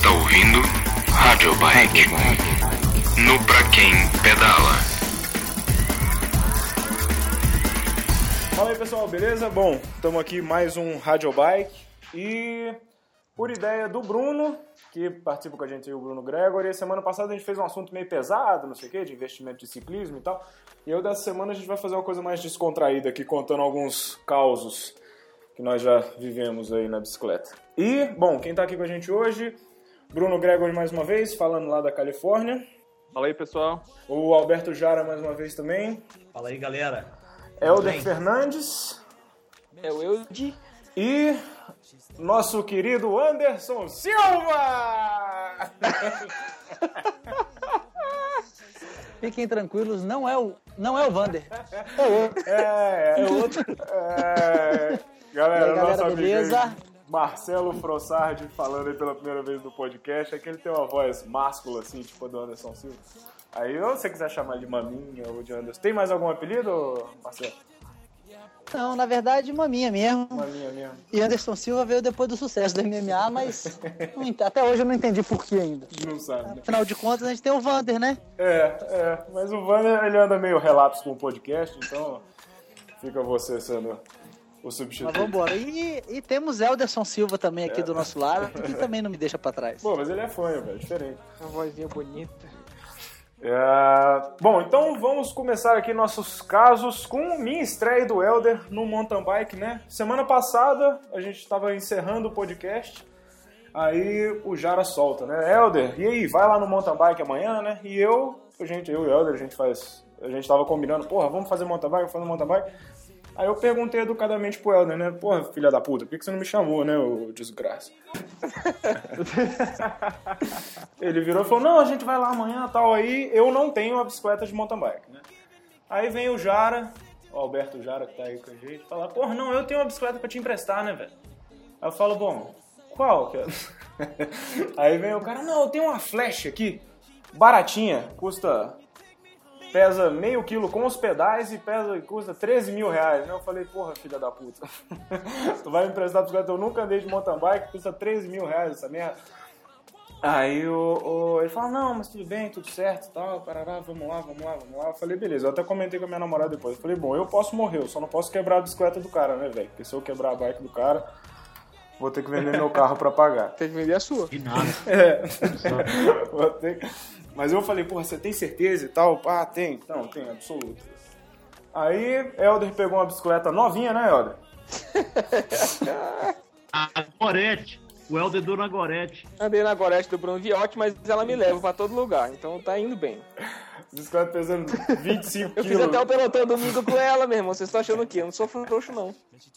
está ouvindo Rádio Bike. No Pra Quem Pedala. Fala aí pessoal, beleza? Bom, estamos aqui mais um Rádio Bike e por ideia do Bruno, que participa com a gente o Bruno Gregory, semana passada a gente fez um assunto meio pesado, não sei o que, de investimento de ciclismo e tal. E eu dessa semana a gente vai fazer uma coisa mais descontraída aqui, contando alguns causos que nós já vivemos aí na bicicleta. E, bom, quem tá aqui com a gente hoje, Bruno Gregory mais uma vez, falando lá da Califórnia. Fala aí, pessoal. O Alberto Jara mais uma vez também. Fala aí, galera. Helder bem? Fernandes. É o Eudi. E nosso querido Anderson Silva! Fiquem tranquilos, não é o, não é o Vander. É, é outro. É, galera, aí, galera, nosso amigo beleza? aí, Marcelo Frossardi falando aí pela primeira vez no podcast. É que ele tem uma voz máscula, assim, tipo a do Anderson Silva. Aí, ou se você quiser chamar de Maminha ou de Anderson. Tem mais algum apelido, Marcelo? Não, na verdade, maminha mesmo. Maminha mesmo. E Anderson Silva veio depois do sucesso do MMA, mas não até hoje eu não entendi por que ainda. Não sabe, né? Afinal de contas, a gente tem o Vander, né? É, é. Mas o Vander, ele anda meio relapso com o podcast, então fica você sendo o Mas substituto. vamos embora. E, e temos Elderson Silva também aqui do nosso lado, que também não me deixa pra trás. Pô, mas ele é fanho, velho, diferente. Uma vozinha bonita. É, Bom, então vamos começar aqui nossos casos com minha estreia do Elder no mountain bike, né? Semana passada a gente estava encerrando o podcast, aí o Jara solta, né? Elder, e aí, vai lá no mountain bike amanhã, né? E eu, a gente, eu e o Elder, a gente faz, a gente tava combinando, porra, vamos fazer mountain bike, vamos fazer mountain bike. Aí eu perguntei educadamente pro Elder, né? Porra, filha da puta, por que você não me chamou, né, ô desgraça? Ele virou e falou: Não, a gente vai lá amanhã tal. Aí eu não tenho a bicicleta de mountain bike, né? Aí vem o Jara, o Alberto Jara que tá aí com a gente, fala: Porra, não, eu tenho uma bicicleta pra te emprestar, né, velho? Aí eu falo: Bom, qual? que é?" aí vem o cara: Não, eu tenho uma flash aqui, baratinha, custa. Pesa meio quilo com os pedais e pesa e custa 13 mil reais. né? Eu falei, porra, filha da puta. tu vai me emprestar a bicicleta, eu nunca andei de mountain bike, custa 13 mil reais essa merda. Aí o, o- ele fala, não, mas tudo bem, tudo certo e tal, parará, vamos lá, vamos lá, vamos lá. Eu falei, beleza, eu até comentei com a minha namorada depois. Eu falei, bom, eu posso morrer, eu só não posso quebrar a bicicleta do cara, né, velho? Porque se eu quebrar a bike do cara, vou ter que vender meu carro pra pagar. Tem que vender a sua. De nada. É. Vou ter que- Mas eu falei, porra, você tem certeza e tal? Ah, tem. Não, tem, absoluto. Aí, Helder pegou uma bicicleta novinha, né, Helder? A Gorete. O Helder deu na Gorete. Andei na Gorete do Bruno Viotti, mas ela me leva pra todo lugar, então tá indo bem. Bicicleta pesando 25 Eu fiz quilos. até o pelotão domingo com ela, meu irmão. Vocês estão achando o quê? Eu não sou frouxo, não. Isso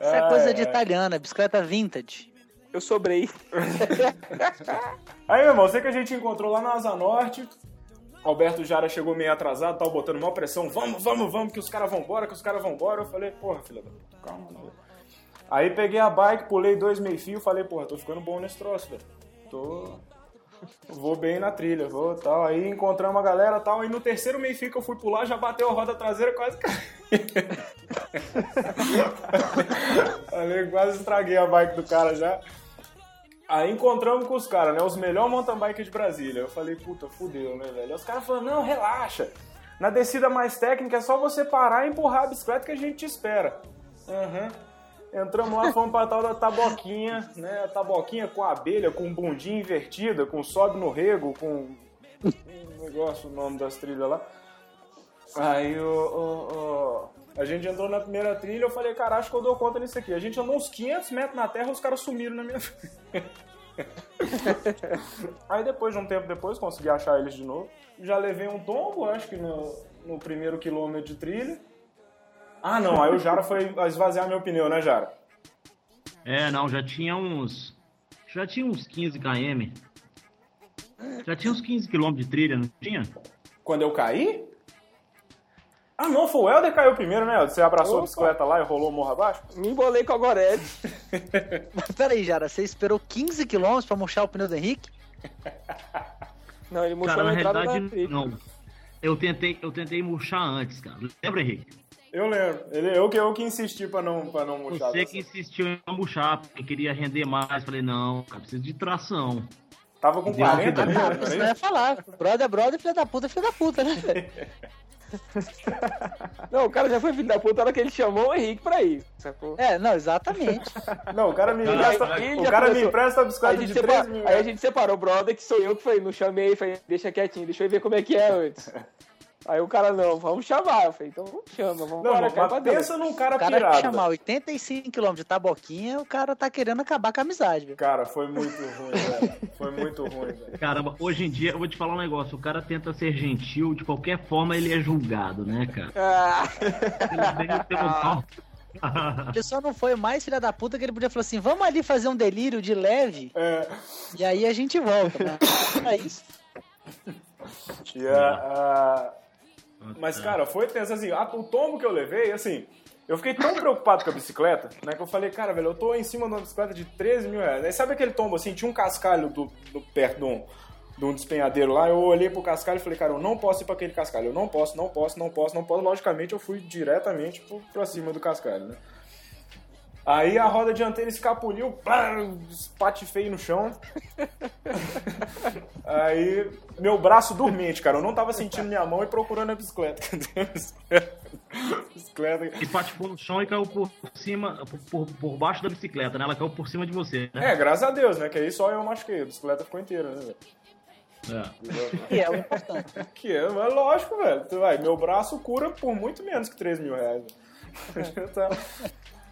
é coisa de italiana, bicicleta vintage. Eu sobrei. Aí, meu irmão, sei que a gente encontrou lá na Asa Norte. Alberto Jara chegou meio atrasado, tava botando maior pressão. Vamos, vamos, vamos, que os caras vão embora, que os caras vão embora. Eu falei, porra, filha da puta, calma, não. Aí peguei a bike, pulei dois meio fio, falei, porra, tô ficando bom nesse troço, velho. Tô. Vou bem na trilha, vou tal. Aí encontramos a galera tal. Aí no terceiro meio fio que eu fui pular, já bateu a roda traseira quase. Falei, quase estraguei a bike do cara já. Aí encontramos com os caras, né? Os melhores mountain bike de Brasília. Eu falei, puta, fudeu, né, velho? Aí os caras falaram, não, relaxa. Na descida mais técnica é só você parar e empurrar a bicicleta que a gente te espera. Aham. Entramos lá, fomos pra tal da taboquinha, né? A taboquinha com abelha, com bundinha invertida, com sobe no rego, com. Um negócio, o nome das trilhas lá. Aí o- a gente entrou na primeira trilha, eu falei, cara, acho que eu dou conta nisso aqui. A gente andou uns 500 metros na terra, os caras sumiram na minha frente. Aí depois, de um tempo depois, consegui achar eles de novo. Já levei um tombo, acho que no, no primeiro quilômetro de trilha. Ah, não, aí o Jara foi esvaziar meu pneu, né, Jara? É, não, já tinha uns. Já tinha uns 15 km. Já tinha uns 15 km de trilha, não tinha? Quando eu caí? Ah, não, foi o Helder que caiu primeiro, né? Helder? Você abraçou a Opa. bicicleta lá e rolou o morro abaixo? Me embolei com a Gorete. Mas peraí, Jara, você esperou 15 km pra murchar o pneu do Henrique? Não, ele murchou Cara, na na entrada realidade, da não. Eu tentei, eu tentei murchar antes, cara. Lembra, Henrique? Eu lembro. Ele, eu, que, eu que insisti pra não, pra não murchar. Você que insistiu em não murchar, porque queria render mais. Falei, não, cara, precisa de tração. Tava com Deu 40 uma ali, né? isso não ia falar. Brother é brother, filho da puta é filho da puta, né? Não, o cara já foi filho da puta na hora que ele chamou o Henrique pra ir. Sacou? É, não, exatamente. Não, o cara me Aí- empresta, aí o já cara me começou. empresta a bicicleta de separa- 3 mil aí a gente separou o brother, que sou eu que falei, não chamei, falei, deixa quietinho, deixa eu ver como é que é antes. Aí o cara, não, vamos chamar. Eu falei, então chama, vamos Não, embora, mas pensa num cara O cara pirado. chamar 85km de taboquinha, o cara tá querendo acabar com a amizade, velho. Cara, foi muito ruim, velho. Foi muito ruim, velho. Caramba, hoje em dia, eu vou te falar um negócio. O cara tenta ser gentil, de qualquer forma ele é julgado, né, cara? Ah, Ele só não foi mais filha da puta que ele podia falar assim, vamos ali fazer um delírio de leve, É, e aí a gente volta, né? É isso. e a- a- Mas, cara, foi tenso, assim, a- o tombo que eu levei, assim, eu fiquei tão preocupado com a bicicleta, né, que eu falei, cara, velho, eu tô em cima de uma bicicleta de 13 mil reais. Aí sabe aquele tombo, assim, tinha um cascalho do, do- perto de um, de um despenhadeiro lá, eu olhei pro cascalho e falei, cara, eu não posso ir pra aquele cascalho, eu não posso, não posso, não posso, não posso. Logicamente, eu fui diretamente pro, pra cima do cascalho, né. Aí a roda dianteira escapuliu, pá, espatifei no chão. Aí, meu braço dormente, cara. Eu não tava sentindo minha mão e procurando a bicicleta. Bicicleta? bicicleta. E patifou no chão e caiu por cima, por, por, baixo da bicicleta, né? Ela caiu por cima de você, né? É, graças a Deus, né? Que aí só eu machuquei. A bicicleta ficou inteira, né, velho? É. E é o importante. Que é, mas lógico, velho. Tu vai, meu braço cura por muito menos que 3 mil reais. Tá.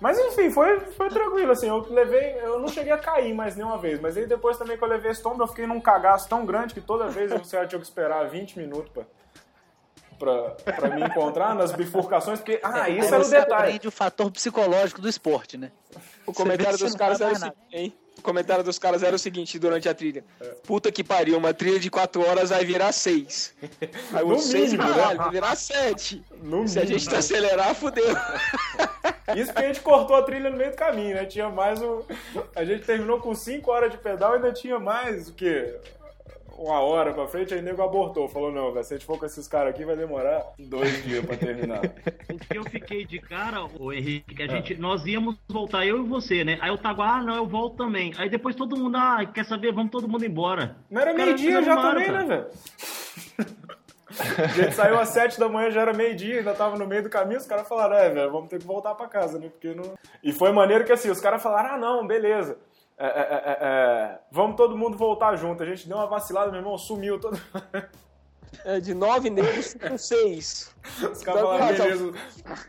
Mas enfim, foi, foi tranquilo, assim, eu levei, eu não cheguei a cair mais nenhuma vez, mas aí depois também que eu levei esse tombo, eu fiquei num cagaço tão grande que toda vez você tinha que esperar 20 minutos pra, pra, pra me encontrar nas bifurcações, porque, ah, Aí isso era o detalhe. o fator psicológico do esporte, né? o comentário dos caras era o faz seguinte, hein? O comentário dos caras era o seguinte durante a trilha. Puta que pariu, uma trilha de 4 horas vai virar 6. Aí No o 6, mínimo, né? vai virar 7. No Se a mínimo. gente acelerar, fudeu. Isso que a gente cortou a trilha no meio do caminho, né? Tinha mais um. A gente terminou com 5 horas de pedal e ainda tinha mais o quê? Uma hora pra frente, aí o nego abortou. Falou, não, velho, se a gente for com esses caras aqui, vai demorar dois dias pra terminar. O que eu fiquei de cara, o Henrique, que a gente, nós íamos voltar, eu e você, né? Aí o Taguá, ah, não, eu volto também. Aí depois todo mundo, ah, quer saber, vamos todo mundo embora. Não era meio-dia já também, cara. né, velho? A gente saiu às 7 da manhã, já era meio-dia, ainda tava no meio do caminho, os caras falaram, é, velho, vamos ter que voltar pra casa, né? Porque não. E foi maneiro que assim, os caras falaram, ah, não, beleza. É, é, é, é, vamos todo mundo voltar junto. A gente deu uma vacilada, meu irmão, sumiu todo. É, de 9 negros com 6. Os caras falaram, beleza.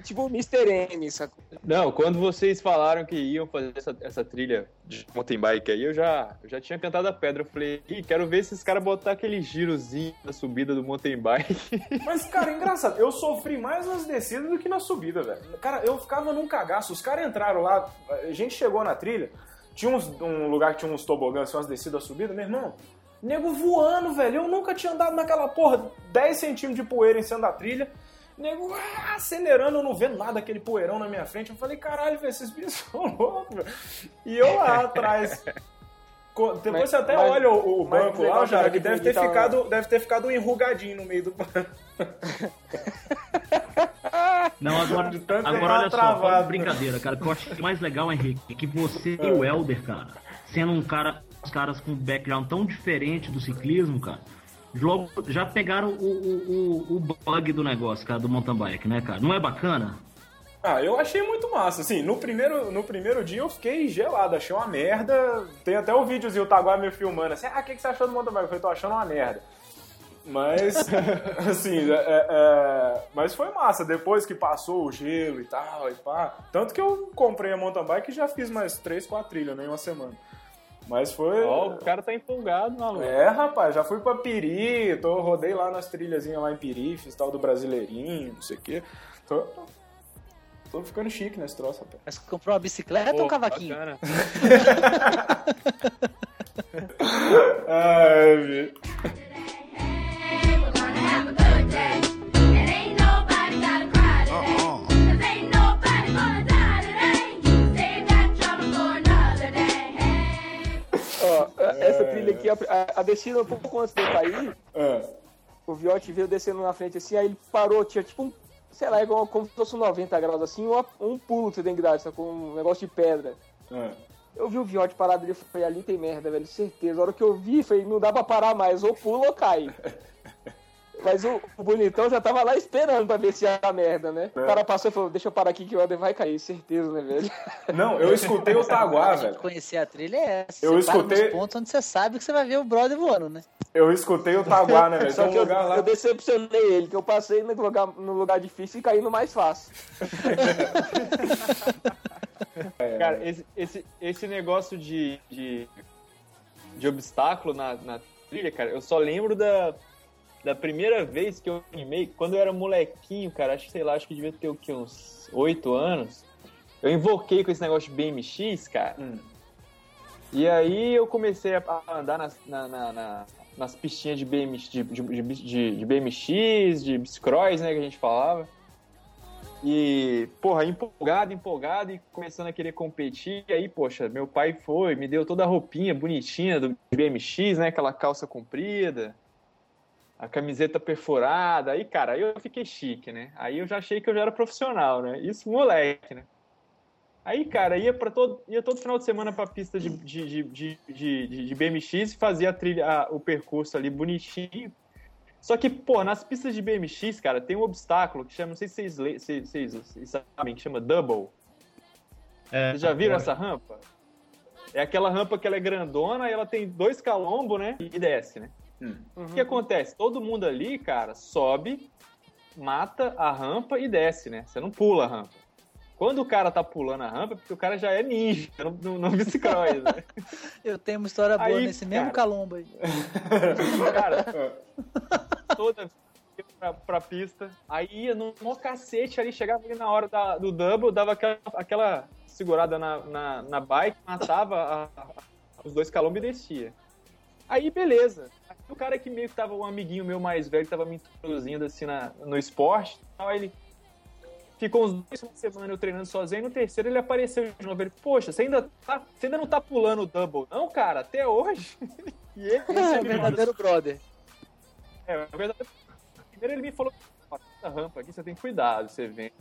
Tipo o Mr. M, sacou? Não, quando vocês falaram que iam fazer essa, essa trilha de mountain bike aí, eu já, eu já tinha cantado a pedra. Eu falei, Ih, quero ver esses caras botar aquele girozinho na subida do mountain bike. Mas, cara, engraçado, eu sofri mais nas descidas do que na subida, velho. Cara, eu ficava num cagaço. Os caras entraram lá, a gente chegou na trilha, tinha uns- um lugar que tinha uns tobogãs, umas descidas, subidas, meu irmão. Nego voando, velho. Eu nunca tinha andado naquela porra, 10 centímetros de poeira em cima da trilha. Nego ah, acelerando, eu não vendo nada, aquele poeirão na minha frente. Eu falei, caralho, velho, esses bichos são loucos, velho. E eu lá atrás. Depois Mas- você até mas- olha o, o banco lá, Jara, que que deve ter, ficado, deve ter ficado um enrugadinho no meio do banco. Não, agora, agora olha só, travado. fora de brincadeira, cara. O que eu acho mais legal, Henrique, é que você e o Helder, cara, sendo um cara, os caras com um background tão diferente do ciclismo, cara, logo já pegaram o, o, o, o bug do negócio, cara, do mountain bike, né, cara? Não é bacana? Ah, eu achei muito massa. Assim, no primeiro, no primeiro dia eu fiquei gelado, achei uma merda. Tem até o videozinho, o Taguá me filmando assim, ah, o que, que você achou do mountain bike? Eu falei, tô achando uma merda. Mas, assim, é- é- é, mas foi massa, depois que passou o gelo e tal, e pá. Tanto que eu comprei a mountain bike e já fiz mais 3, 4 trilhas né, em uma semana. Mas foi... Ó, o cara tá empolgado, maluco. É, rapaz, já fui pra Piri, tô, rodei lá nas trilhazinhas lá em Piri, fiz tal do Brasileirinho, não sei o quê. Tô, tô ficando chique nesse troço, rapaz. Mas comprou uma bicicleta ou Pô, um cavaquinho? bacana. Ai, velho. We're gonna have a good day. And ain't nobody gotta cry today. 'Cause ain't nobody gonna die today. You save that trouble for another day. Ó, essa trilha aqui, a, a descida um pouco antes de eu cair, Ah, o Viotti veio descendo na frente assim, aí ele parou, tinha tipo um sei lá, é igual, como se fosse um 90 graus assim, um, um pulo que você tem que dar, com um negócio de pedra. Ah. Eu vi o Viote parado ali e falei, ali tem merda, velho, certeza. A hora que eu vi, falei, não dá pra parar mais, ou pula ou cai. Mas o, o bonitão já tava lá esperando pra ver se ia dar merda, né? O cara passou e falou, deixa eu parar aqui que o Helder vai cair, certeza, né, velho? Não, eu escutei o Taguá, velho. Conhecer a trilha é essa. Eu você escutei- pontos onde você sabe que você vai ver o brother voando, né? Eu escutei o Taguá, né, velho? Só que eu, lá. eu decepcionei ele, que eu passei no lugar, no lugar difícil e caí no mais fácil. Cara, esse, esse, esse negócio de, de, de obstáculo na, na trilha, cara, eu só lembro da, da primeira vez que eu animei, quando eu era molequinho, cara, acho que sei lá, acho que devia ter o quê, uns 8 anos. Eu invoquei com esse negócio de BMX, cara. Hum. E aí eu comecei a andar nas, na- na- na- nas pistinhas de, BMX, de, de, de, de- de BMX, de bicicross, né, que a gente falava. E, porra, empolgado, empolgado e começando a querer competir. E aí, poxa, meu pai foi, me deu toda a roupinha bonitinha do BMX, né, aquela calça comprida, a camiseta perfurada. Aí, cara, aí eu fiquei chique, né? Aí eu já achei que eu já era profissional, né? Isso moleque, né? Aí, cara, ia para todo, ia todo final de semana pra pista de, de, de, de, de, BMX e fazia a trilha, a- o percurso ali bonitinho. Só que, pô, nas pistas de BMX, cara, tem um obstáculo que chama, não sei se vocês, le- se- vocês, vocês sabem, que chama Double. É, Vocês já viram essa rampa? É aquela rampa que ela é grandona e ela tem dois calombos, né? E desce, né? O que acontece? Todo mundo ali, cara, sobe, mata a rampa e desce, né? Você não pula a rampa. Quando o cara tá pulando a rampa, é porque o cara já é ninja no, no, no bicicross, né? Eu tenho uma história boa Aí, nesse mesmo cara. calombo aí. Cara, toda pra, pra pista, aí ia no mó cacete ali, chegava ali na hora da- do double, dava aquela, aquela segurada na, na, na bike, matava a- a- os dois calombos e descia. Aí, beleza. O cara que meio que tava um amiguinho meu mais velho, que tava me introduzindo assim na, no esporte, tal, aí ele ficou uns dois de semana eu treinando sozinho, e no terceiro ele apareceu de novo. Ele, poxa, você ainda, tá, você ainda não tá pulando o double? Não, cara, até hoje. e ele, Esse é o verdadeiro brother. é, na verdade, primeiro ele me falou, "Ó, essa rampa aqui você tem cuidado, você vem,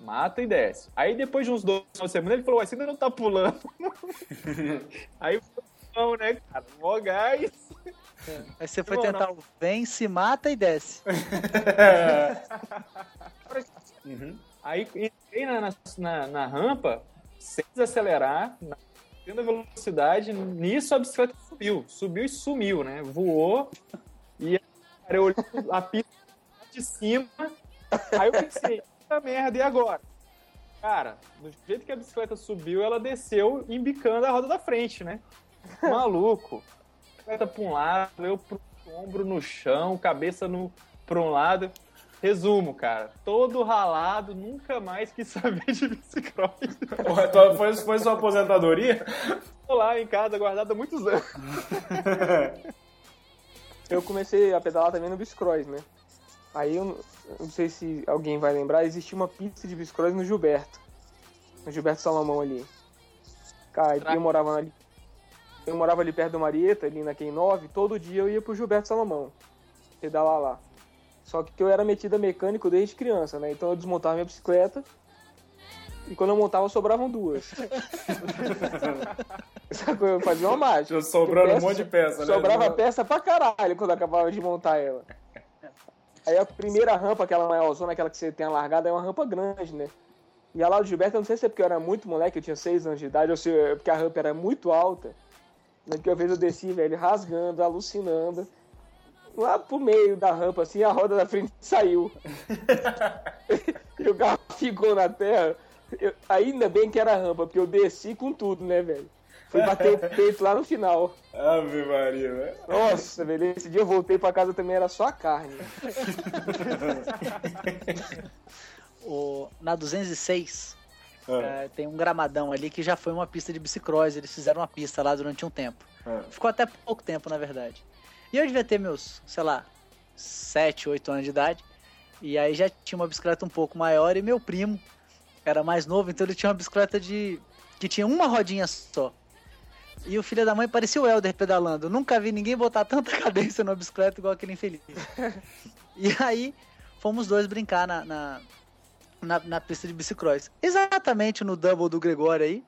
mata e desce. Aí depois de uns dois de semana ele falou, "Ué, você ainda não tá pulando. Aí eu não, né, cara, mó gás. Aí você foi Não, tentar o vem, se mata e desce. Aí entrei na, na, na- na rampa, sem desacelerar, na tendo velocidade, nisso a bicicleta subiu. Subiu e sumiu, né? Voou. E cara, eu olhei a pista de cima. Aí eu pensei, puta merda, e agora? Cara, do jeito que a bicicleta subiu, ela desceu embicando a roda da frente, né? Maluco. Bicicleta pra um lado, eu pro ombro no chão, cabeça no, pra um lado. Resumo, cara, todo ralado, nunca mais quis saber de bicicross. Tua- Foi, foi sua aposentadoria? Tô lá em casa guardado há muitos anos. Eu comecei a pedalar também no Biscross, né? Aí eu não- sei se alguém vai lembrar, existia uma pista de Biscross no Gilberto. No Gilberto Salomão ali. Cara, eu morava ali. Eu morava ali perto do Marieta, ali na Quem 9, todo dia eu ia pro Gilberto Salomão. Pedalar lá. Só que eu era metido a mecânico desde criança, né? Então eu desmontava minha bicicleta. E quando eu montava, sobravam duas. Sacou? Eu fazia uma mágica. Sobrando um monte de peça, né? Sobrava peça pra caralho quando eu acabava de montar ela. Aí a primeira rampa, aquela maiorzona, aquela que você tem a largada, é uma rampa grande, né? E a lá do Gilberto, eu não sei se é porque eu era muito moleque, eu tinha 6 anos de idade, ou se é porque a rampa era muito alta. Que uma vez eu desci, velho, rasgando, alucinando. Lá pro meio da rampa, assim, a roda da frente saiu. e o carro ficou na terra. Eu- ainda bem que era rampa, porque eu desci com tudo, né, velho? Fui bater o peito lá no final. Ave Maria, velho. Nossa, velho, esse dia eu voltei pra casa também, era só carne. O, na 206, Ah, é, tem um gramadão ali que já foi uma pista de bicicross. Eles fizeram uma pista lá durante um tempo. ah. Ficou até pouco tempo, na verdade. E eu devia ter meus, sei lá, 7, 8 anos de idade. E aí já tinha uma bicicleta um pouco maior e meu primo era mais novo, então ele tinha uma bicicleta de que tinha uma rodinha só. E o filho da mãe parecia o Helder pedalando. Eu nunca vi ninguém botar tanta cadência numa bicicleta igual aquele infeliz. e aí fomos dois brincar na, na, na, na pista de bicicross. Exatamente no double do Gregório aí,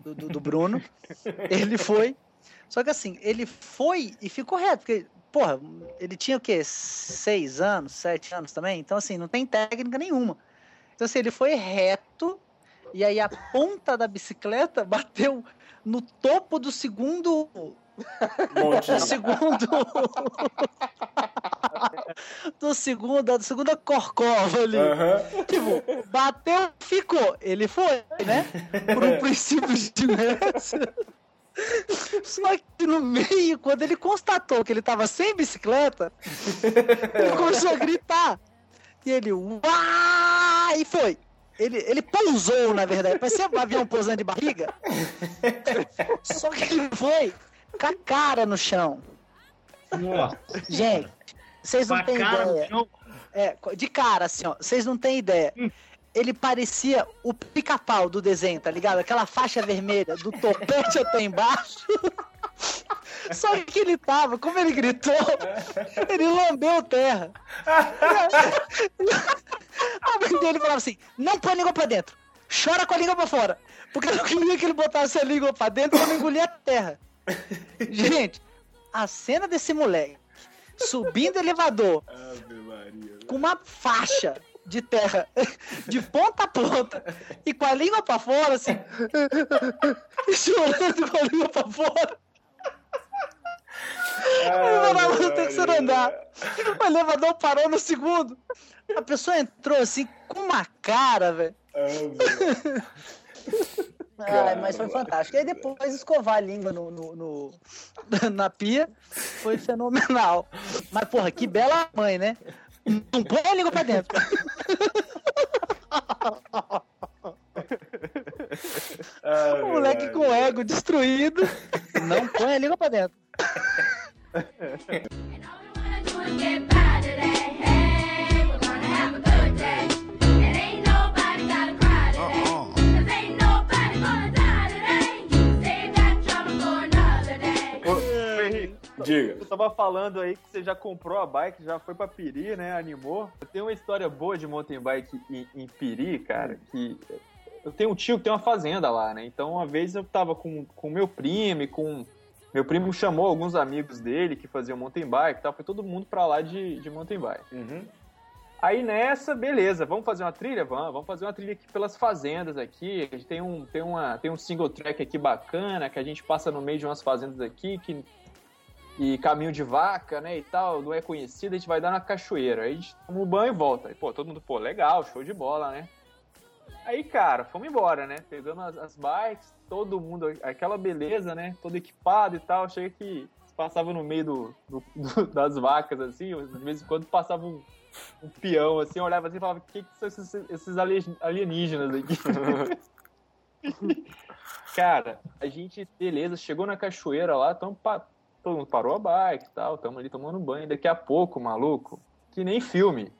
do, do, do Bruno. ele foi. Só que assim, ele foi e ficou reto, porque, porra, ele tinha o quê? Seis anos, sete anos também? Então, assim, não tem técnica nenhuma. Então, assim, ele foi reto e aí a ponta da bicicleta bateu no topo do segundo. Monte. Do segundo. do segundo, da segunda corcova ali. Aham. Tipo, bateu, ficou. Ele foi, né? Por um princípio de inércia. Só que no meio, quando ele constatou que ele tava sem bicicleta, ele começou a gritar. E ele, uá! E foi. Ele, ele pousou, na verdade. Parecia um avião pousando de barriga. Só que ele foi com a cara no chão. Nossa, Gente, vocês não têm ideia. É, de cara, assim, ó. Vocês não têm ideia. Ele parecia o pica-pau do desenho, tá ligado? Aquela faixa vermelha do topete até embaixo. Só que ele tava, como ele gritou, ele lambeu terra. A mãe dele falava assim: não põe a língua pra dentro, chora com a língua pra fora. Porque eu não queria que ele botasse a língua pra dentro pra não engolir a terra. Gente, a cena desse moleque subindo elevador Maria. com uma faixa de terra de ponta a ponta e com a língua pra fora, assim, chorando com a língua pra fora. Ele morava no terceiro andar. O elevador parou no segundo. A pessoa entrou assim com uma cara, velho. Ai, mas foi fantástico. E aí depois escovar a língua no, no- no- na pia foi fenomenal. Mas, porra, que bela mãe, né? Não põe a língua pra dentro. O moleque com o ego destruído. Não põe a língua pra dentro. And all we wanna do is get by today. Hey, we're gonna have a good day. Diga. Você tava falando aí que você já comprou a bike, já foi pra Piri, né? Animou. Eu tenho uma história boa de mountain bike em, em Piri, cara, que eu tenho um tio que tem uma fazenda lá, né? Então uma vez eu tava com com meu primo e com meu primo chamou alguns amigos dele que faziam mountain bike e tal, foi todo mundo pra lá de, de mountain bike. Uhum. Aí nessa, beleza, vamos fazer uma trilha? Vamos, vamos fazer uma trilha aqui pelas fazendas aqui. A gente tem um, tem, uma, tem um single track aqui bacana, que a gente passa no meio de umas fazendas aqui, que, e caminho de vaca, né, e tal, não é conhecido, a gente vai dar na cachoeira. Aí a gente toma um banho e volta. Aí, pô, todo mundo, pô, legal, show de bola, né? Aí, cara, fomos embora, né? Pegando as, as bikes, todo mundo, aquela beleza, né? Todo equipado e tal. Chega que passava no meio do, do- do- das vacas, assim, de vez em quando passava um, um peão, assim, olhava assim e falava, o que, que são esses, esses alien- alienígenas aqui? Cara, a gente, beleza, chegou na cachoeira lá, tamo pa- todo mundo parou a bike e tal, tamo ali tomando banho. Daqui a pouco, maluco, que nem filme,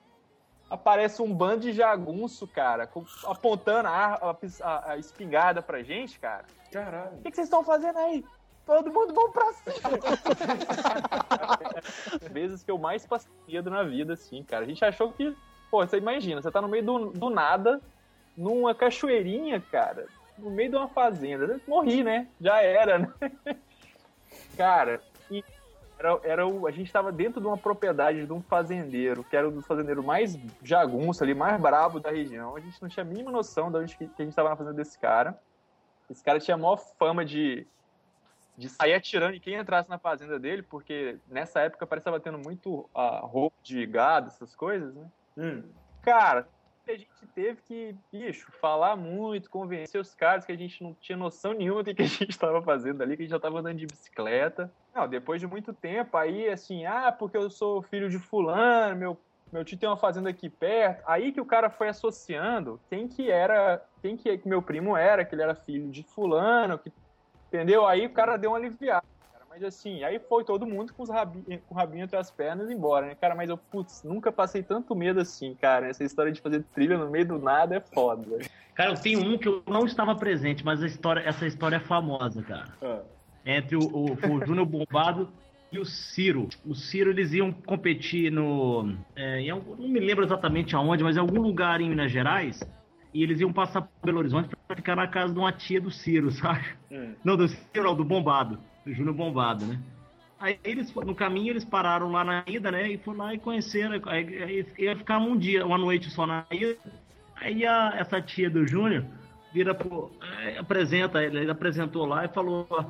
aparece um bando de jagunço, cara, apontando a, a a- espingarda pra gente, cara. Caralho. O que, que vocês estão fazendo aí? Todo mundo vão pra cima. Vezes que eu mais passei medo na vida, assim, cara. A gente achou que. Pô, você imagina, você tá no meio do, do nada, numa cachoeirinha, cara, no meio de uma fazenda. Morri, né? Já era, né? Cara, e era, era o, a gente tava dentro de uma propriedade de um fazendeiro, que era um dos fazendeiros mais jagunço ali, mais brabo da região. A gente não tinha a mínima noção de onde que, que a gente tava na fazenda desse cara. Esse cara tinha a maior fama de, de sair atirando em quem entrasse na fazenda dele, porque nessa época parecia tendo muito a roupa de gado, essas coisas, né? Hum. Cara, a gente teve que, bicho, falar muito, convencer os caras que a gente não tinha noção nenhuma do que a gente estava fazendo ali, que a gente já estava andando de bicicleta. Não, depois de muito tempo, aí assim, ah, porque eu sou filho de fulano, meu, meu tio tem uma fazenda aqui perto. Aí que o cara foi associando quem que era, quem que que meu primo era, que ele era filho de fulano, que, entendeu? Aí o cara deu uma aliviada. cara. Mas assim, aí foi todo mundo com, os rabi, com o rabinho entre as pernas embora, né? Cara, mas eu, putz, nunca passei tanto medo assim, cara. Essa história de fazer trilha no meio do nada é foda. Cara, eu tenho um que eu não estava presente, mas a história, essa história é famosa, cara. Ah. Entre o, o, o Júnior Bombado e o Ciro. O Ciro, eles iam competir no. é, algum- não me lembro exatamente aonde, mas em algum lugar em Minas Gerais. E eles iam passar por Belo Horizonte pra ficar na casa de uma tia do Ciro, sabe? Não, do Ciro, não, do Bombado. Do Júnior Bombado, né? Aí eles, no caminho, eles pararam lá na ida, né? E foram lá e conheceram. Aí, aí ia ficar um dia, uma noite só na ida. Aí a, essa tia do Júnior vira pro. eh, apresenta, ele, ele apresentou lá e falou: ó, "Se-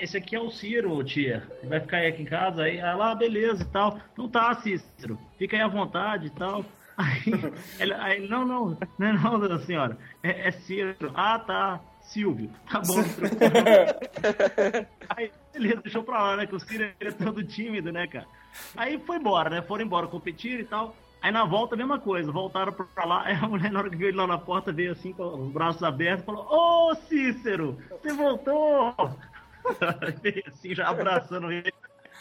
Esse aqui é o Ciro, tia. Ele vai ficar aí aqui em casa. Aí ah, beleza e tal. Não tá, Cícero. Fica aí à vontade e tal. Aí, ele, aí não, não, não é não, dona senhora. É, é Ciro. Ah, tá. Silvio. Tá bom. Aí, beleza, deixou pra lá, né? Que o Ciro é todo tímido, né, cara? Aí foi embora, né? Foram embora competir e tal. Aí na volta, mesma coisa. Voltaram pra lá. Aí a mulher, na hora que viu ele lá na porta, veio assim com os braços abertos falou: Ô, Cícero, você voltou! Veio assim, já abraçando ele.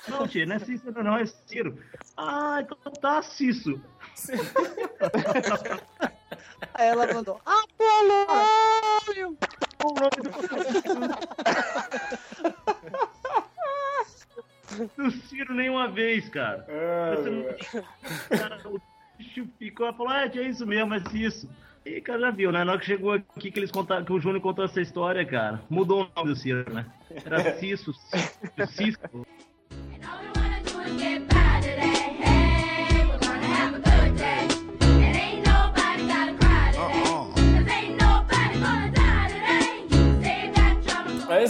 Não, tia, não é Cícero, não, é Ciro. Ah, então tá, Cício. Aí ela mandou, Apolônio! O nome do. do Ciro nenhuma vez, cara. Você não- Cara, o bicho ficou, falou, ah, é isso mesmo, é isso. E cara, já viu, né? Na hora que chegou aqui que eles contaram, que o Júnior contou essa história, cara, mudou o nome do Ciro, né? Era Cisso, Cisco,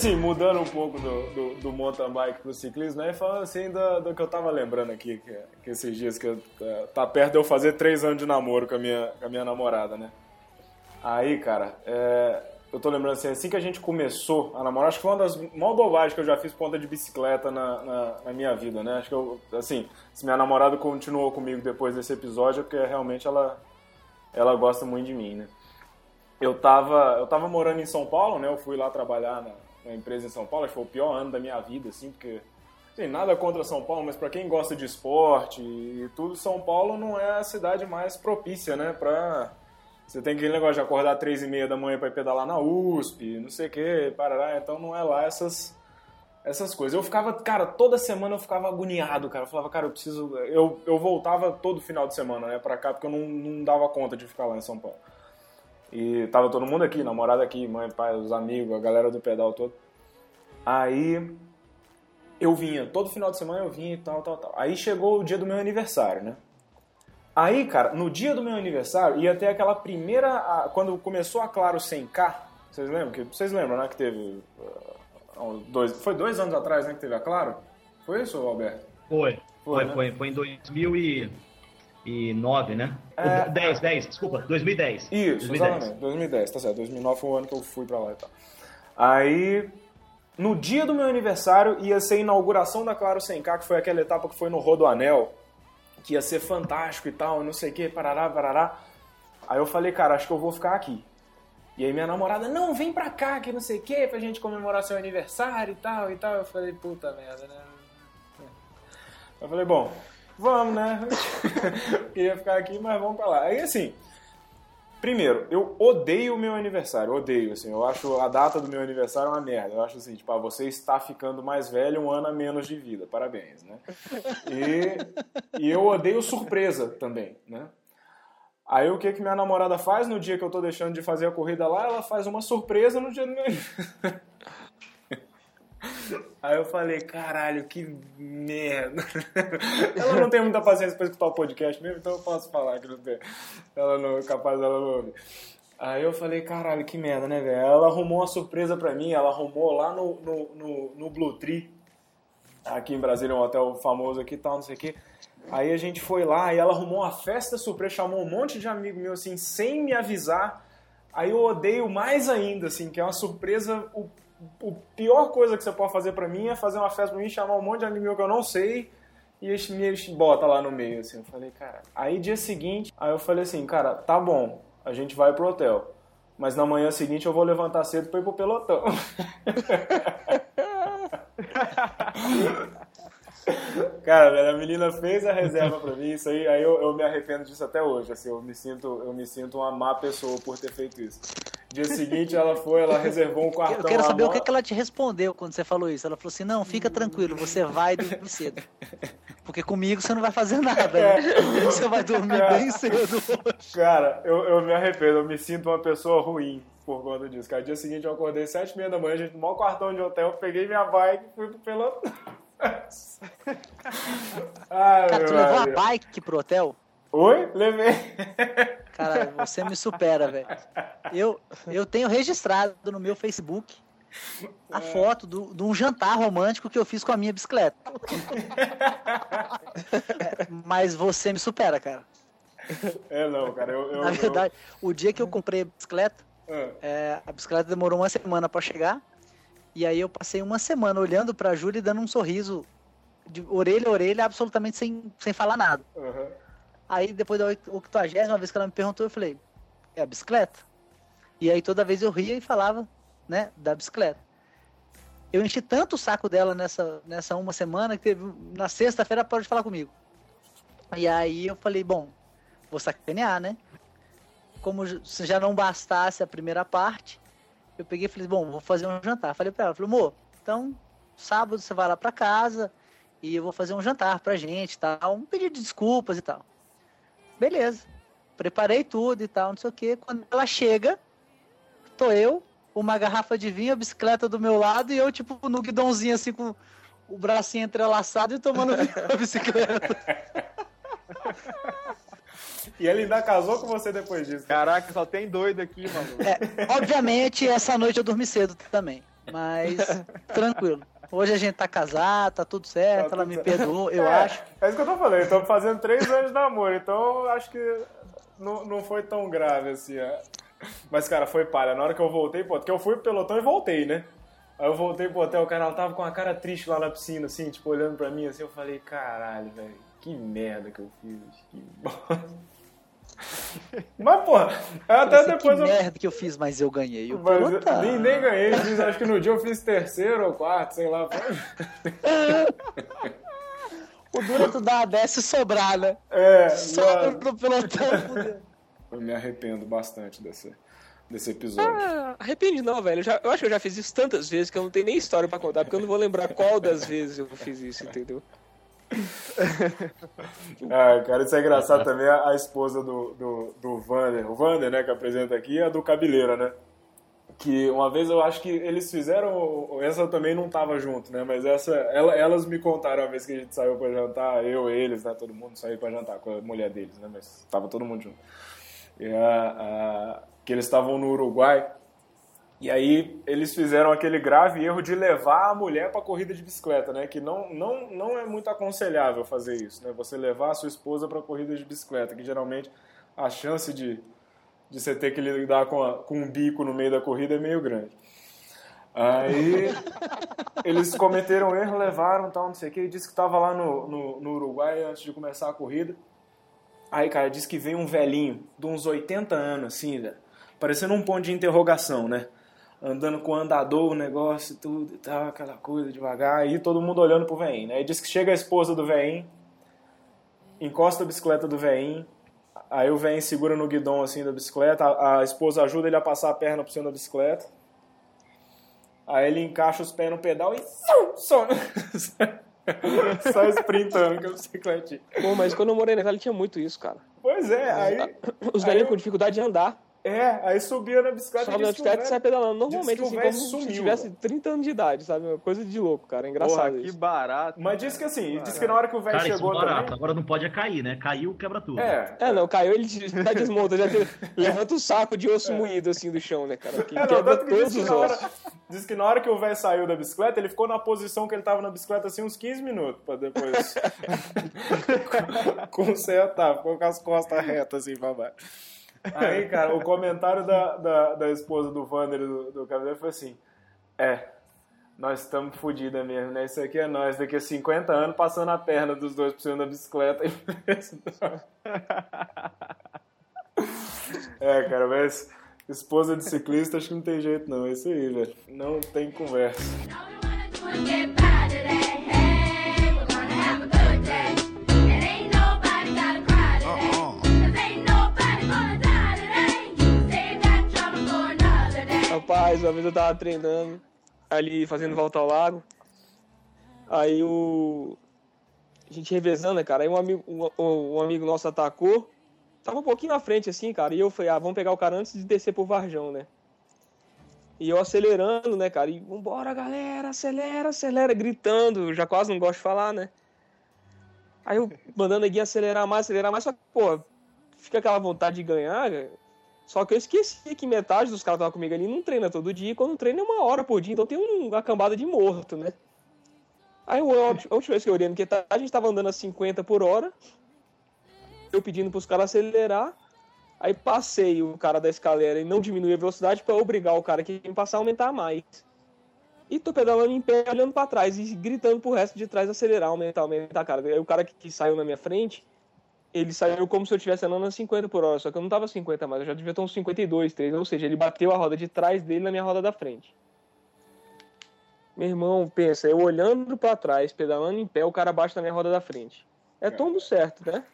assim, mudando um pouco do, do, do mountain bike pro ciclismo, né? Falando assim do, do que eu tava lembrando aqui, que, que esses dias que eu, é, tá perto de eu fazer três anos de namoro com a minha, com a minha namorada, né? Aí, cara, é, eu tô lembrando assim, assim que a gente começou a namorar, acho que foi uma das maiores bobagens que eu já fiz ponta de bicicleta na, na, na minha vida, né? Acho que eu, assim, se minha namorada continuou comigo depois desse episódio, é porque realmente ela, ela gosta muito de mim, né? eu tava, eu tava morando em São Paulo, né? Eu fui lá trabalhar na, na empresa em São Paulo, acho que foi o pior ano da minha vida, assim, porque assim, nada contra São Paulo, mas para quem gosta de esporte e tudo, São Paulo não é a cidade mais propícia, né? Pra você tem aquele negócio de acordar três e meia da manhã para ir pedalar na USP, não sei o que, parará, então não é lá essas essas coisas. Eu ficava, cara, toda semana eu ficava agoniado, cara. Eu falava, cara, eu preciso. Eu, eu voltava todo final de semana, né, pra cá, porque eu não, não dava conta de ficar lá em São Paulo. E tava todo mundo aqui, namorada aqui, mãe, pai, os amigos, a galera do pedal todo. Aí eu vinha, todo final de semana eu vinha e tal, tal, tal. Aí chegou o dia do meu aniversário, né? Aí, cara, no dia do meu aniversário ia ter aquela primeira. quando começou a Claro 100K, vocês lembram? Que, vocês lembram, né? Que teve. uns dois, foi dois anos atrás, né? Que teve a Claro? Foi isso, Alberto? Foi, foi, né? foi, foi em 2009, né? É, 10, 10, desculpa, 2010. Isso, 2010. exatamente. 2010, tá certo. 2009 foi o ano que eu fui pra lá e tal. Aí, no dia do meu aniversário, ia ser a inauguração da Claro 100K, que foi aquela etapa que foi no Rodoanel, que ia ser fantástico e tal, não sei o que, parará, parará. Aí eu falei, cara, acho que eu vou ficar aqui. E aí minha namorada, não, vem pra cá, que não sei o que, pra gente comemorar seu aniversário e tal e tal. Eu falei, puta merda, né? Eu falei, bom, vamos, né? Queria ficar aqui, mas vamos pra lá. Aí assim, primeiro, eu odeio o meu aniversário, odeio, assim. Eu acho a data do meu aniversário uma merda. Eu acho assim, tipo, ah, você está ficando mais velho um ano a menos de vida, parabéns, né? E, e eu odeio surpresa também, né? Aí o que que minha namorada faz no dia que eu tô deixando de fazer a corrida lá? Ela faz uma surpresa no dia do meu aniversário. Aí eu falei, caralho, que merda. Ela não tem muita paciência pra escutar o podcast mesmo, então eu posso falar que não tem. Ela não é capaz dela não ouvir. Aí eu falei, caralho, que merda, né, velho? Ela arrumou uma surpresa pra mim, ela arrumou lá no, no, no, no Blue Tree, aqui em Brasília, um hotel famoso aqui e tal, não sei o quê. Aí a gente foi lá e ela arrumou uma festa surpresa, chamou um monte de amigo meu, assim, sem me avisar. Aí eu odeio mais ainda, assim, que é uma surpresa. O, o pior coisa que você pode fazer pra mim é fazer uma festa pra mim, chamar um monte de amigo meu que eu não sei e eles me bota lá no meio, assim. Eu falei, cara. Aí dia seguinte, aí eu falei assim, cara, tá bom, a gente vai pro hotel. Mas na manhã seguinte eu vou levantar cedo pra ir pro pelotão. Cara, a menina fez a reserva pra mim, isso aí, aí eu, eu me arrependo disso até hoje, assim, eu me sinto, eu me sinto uma má pessoa por ter feito isso. Dia seguinte ela foi, ela reservou um quartão Eu quero saber o que, que ela te respondeu quando você falou isso. Ela falou assim: não, fica tranquilo, você vai dormir cedo. Porque comigo você não vai fazer nada, né? Você vai dormir bem cedo hoje. Cara, eu, eu me arrependo, eu me sinto uma pessoa ruim por conta disso. Cara, dia seguinte eu acordei sete e meia da manhã, a gente no maior quartão de hotel, peguei minha bike e fui pro pelotão. Ai, Cara, tu levou a bike pro hotel? Oi? Levei. Cara, você me supera, velho. Eu, eu tenho registrado no meu Facebook a foto do- de um jantar romântico que eu fiz com a minha bicicleta. É, Mas você me supera, cara. É não, cara, eu... eu Na eu- verdade, o dia que eu comprei a bicicleta, Ah, é, a bicicleta demorou uma semana pra chegar. E aí eu passei uma semana olhando pra Júlia e dando um sorriso de orelha a orelha, absolutamente sem, sem falar nada. aham. Aí depois da 80 vez que ela me perguntou, eu falei, é a bicicleta? E aí toda vez eu ria e falava, né, da bicicleta. Eu enchi tanto o saco dela nessa, nessa uma semana que teve, na sexta-feira ela parou de falar comigo. E aí eu falei, bom, vou sacanear, né? Como se já não bastasse a primeira parte, eu peguei e falei, bom, vou fazer um jantar. Falei pra ela, falei, amor, então sábado você vai lá pra casa e eu vou fazer um jantar pra gente, tal, um pedido de desculpas e tal. Beleza. Preparei tudo e tal, não sei o que. Quando ela chega, tô eu, uma garrafa de vinho, a bicicleta do meu lado e eu, tipo, no guidãozinho, assim, com o bracinho entrelaçado e tomando vinho na bicicleta. E ele ainda casou com você depois disso. Caraca, só tem doido aqui, mano. É, obviamente, essa noite eu dormi cedo também, mas tranquilo. Hoje a gente tá casado, tá tudo certo, Tá ela tudo me certo. perdoou, eu é, acho. É isso que eu tô falando, estamos fazendo três anos de namoro, então acho que não, não foi tão grave assim. é. Mas, cara, foi palha. Na hora que eu voltei, pô, porque eu fui pro pelotão e voltei, né? Aí eu voltei pro hotel, o cara ela tava com a cara triste lá na piscina, assim, tipo, olhando pra mim, assim, eu falei, caralho, velho, que merda que eu fiz, que bosta. Mas, porra, até assim, depois que eu... merda que eu fiz, mas eu ganhei. O Mas eu nem, nem ganhei, fiz- acho que no dia eu fiz terceiro ou quarto, sei lá. O duro é tu dar a dessa e sobrar, né? É, Sobra pro pelotão, eu me arrependo bastante desse, desse episódio. Ah, arrepende não, velho. Eu, já- eu acho que eu já fiz isso tantas vezes que eu não tenho nem história pra contar, porque eu não vou lembrar qual das vezes eu fiz isso, entendeu? Ah, cara, isso é engraçado também. A, esposa do, do, do Vander, o Vander, né, que apresenta aqui, é a do Cabeleira, né? Que uma vez eu acho que eles fizeram. Essa também não tava junto, né? Mas essa. ela- elas me contaram uma vez que a gente saiu pra jantar, eu, eles, né? Todo mundo saiu pra jantar com a mulher deles, né? Mas tava todo mundo junto. E a- que eles estavam no Uruguai. E aí eles fizeram aquele grave erro de levar a mulher para corrida de bicicleta, né? Que não, não, não é muito aconselhável fazer isso, né? Você levar a sua esposa para corrida de bicicleta, que geralmente a chance de, de você ter que lidar com, a- com um bico no meio da corrida é meio grande. Aí eles cometeram erro, levaram tal, não sei o que, disse que estava lá no, no, no Uruguai antes de começar a corrida. Aí, cara, disse que veio um velhinho de uns 80 anos, assim, velho, parecendo um ponto de interrogação, né? Andando com o andador, o negócio e tudo e tal, aquela coisa devagar. Aí todo mundo olhando pro velhinho, né? Aí diz que chega a esposa do velhinho, encosta a bicicleta do velhinho, aí o velhinho segura no guidão, assim, da bicicleta, a, a esposa ajuda ele a passar a perna por cima da bicicleta. Aí ele encaixa os pés no pedal e... Só, sai sprintando com a bicicletinha. Bom, mas quando eu morei na Itália tinha muito isso, cara. Pois é, aí... Os velhinhos com dificuldade de andar. É, aí subia na bicicleta Sobe e na disse que o bicicleta e sai pedalando. Normalmente, assim, como sumiu, se tivesse velho. 30 anos de idade, sabe? Coisa de louco, cara. É engraçado Porra, que isso. barato. Mas disse que assim, disse que na hora que o velho Cara, isso é chegou barato. também... Agora não pode é cair, né? Caiu, quebra tudo. É, É, não, caiu, ele já desmonta, já te- levanta o saco de osso moído, assim, do chão, né, cara? Que É, não, quebra todos que, os na hora, ossos. disse que na hora que o velho saiu da bicicleta, ele ficou na posição que ele tava na bicicleta assim uns 15 minutos, pra depois consertar, ficou com as costas retas assim pra baixo. Aí, cara, o comentário da, da, da esposa do Vander do, do Cavaleiro foi assim: É, nós estamos fodidos mesmo, né? Isso aqui é nós, daqui a 50 anos passando a perna dos dois por cima da bicicleta. É, cara, mas esposa de ciclista acho que não tem jeito não, é isso aí, velho. Não tem conversa. Demais. Uma vez eu tava treinando ali, fazendo volta ao lago. Aí o. A gente revezando, né, cara? Aí um amigo, um, um amigo nosso atacou. Tava um pouquinho na frente, assim, cara. E eu falei, ah, vamos pegar o cara antes de descer pro Varjão, né? E eu acelerando, né, cara? E vambora, galera, acelera, acelera, gritando. Já quase não gosto de falar, né? Aí eu mandando a guia acelerar mais, acelerar mais, só que, pô, fica aquela vontade de ganhar? Só que eu esqueci que metade dos caras que comigo ali não treina todo dia, e quando treina é uma hora por dia, então tem um- uma cambada de morto, né? Aí a última vez que eu olhei no que a gente tava andando a 50 por hora, eu pedindo pros caras acelerar, aí passei o cara da escalera e não diminuí a velocidade pra obrigar o cara que me passar a aumentar mais. E tô pedalando em pé, olhando pra trás e gritando pro resto de trás acelerar, aumentar, aumentar, cara. Aí o cara que, que saiu na minha frente, ele saiu como se eu estivesse andando a 50 por hora, só que eu não tava a 50 mais, eu já devia estar uns 52, 3, ou seja, ele bateu a roda de trás dele na minha roda da frente. Meu irmão, pensa, eu olhando pra trás, pedalando em pé, o cara bate na minha roda da frente. É tombo certo, né?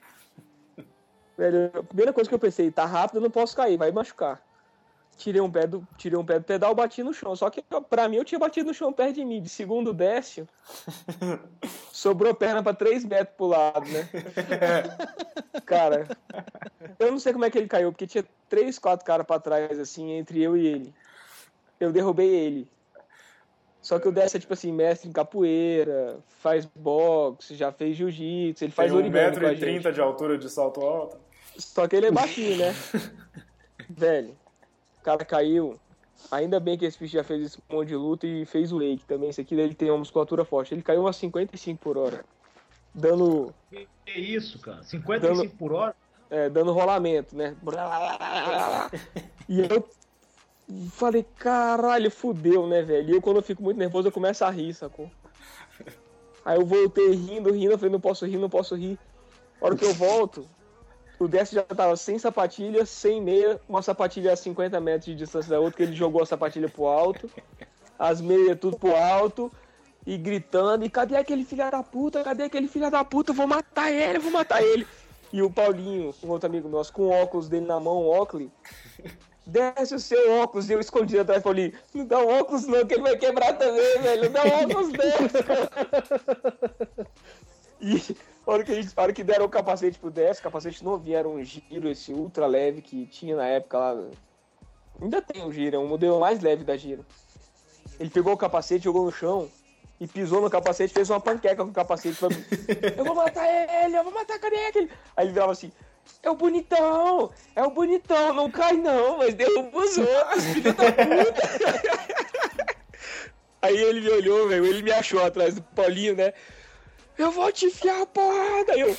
Velho, a primeira coisa que eu pensei, tá rápido, eu não posso cair, vai machucar. Tirei um pé do, tirei um pé do pedal, bati no chão. Só que pra mim eu tinha batido no chão perto de mim. De segundo décimo, sobrou perna pra 3 metros pro lado, né? Cara, eu não sei como é que ele caiu, porque tinha três, quatro caras pra trás, assim, entre eu e ele. Eu derrubei ele. Só que o Décio é tipo assim, mestre em capoeira, faz boxe, já fez jiu-jitsu, ele faz Tem origami gente. 1,30m de altura de salto alto. Só que ele é baixinho, né? Velho, cara caiu. Ainda bem que esse bicho já fez esse monte de luta e fez o wake também. Esse aqui ele tem uma musculatura forte. Ele caiu a 55 por hora. Dando, Que isso, cara? 55 por hora? é, dando rolamento, né? E eu falei, caralho, fudeu, né, velho? E eu, quando eu fico muito nervoso, eu começo a rir, sacou? Aí eu voltei rindo, rindo. Eu falei, não posso rir, não posso rir. A hora que eu volto, o Décio já tava sem sapatilha, sem meia, uma sapatilha a 50 metros de distância da outra, que ele jogou a sapatilha pro alto, as meias tudo pro alto, e gritando, e cadê aquele filho da puta? Cadê aquele filho da puta? Eu vou matar ele, vou matar ele. E o Paulinho, um outro amigo nosso, com o óculos dele na mão, óculos, desce o seu óculos, e eu escondi atrás do Paulinho, não dá um óculos não, que ele vai quebrar também, velho, não dá um óculos desse. E a hora que, a gente, a hora que deram o capacete pro o capacete novinho, era um giro, esse ultra leve que tinha na época lá. Ainda tem o giro, é um modelo mais leve da giro. Ele pegou o capacete, jogou no chão e pisou no capacete, fez uma panqueca com o capacete. Falou, eu vou matar ele, eu vou matar, cadê aquele? Aí ele virava assim, é o bonitão, é o bonitão, não cai não, mas derruba os outros, filho da puta. Aí ele me olhou, velho, ele me achou atrás do Paulinho, né? Eu vou te enfiar a porrada. Eu,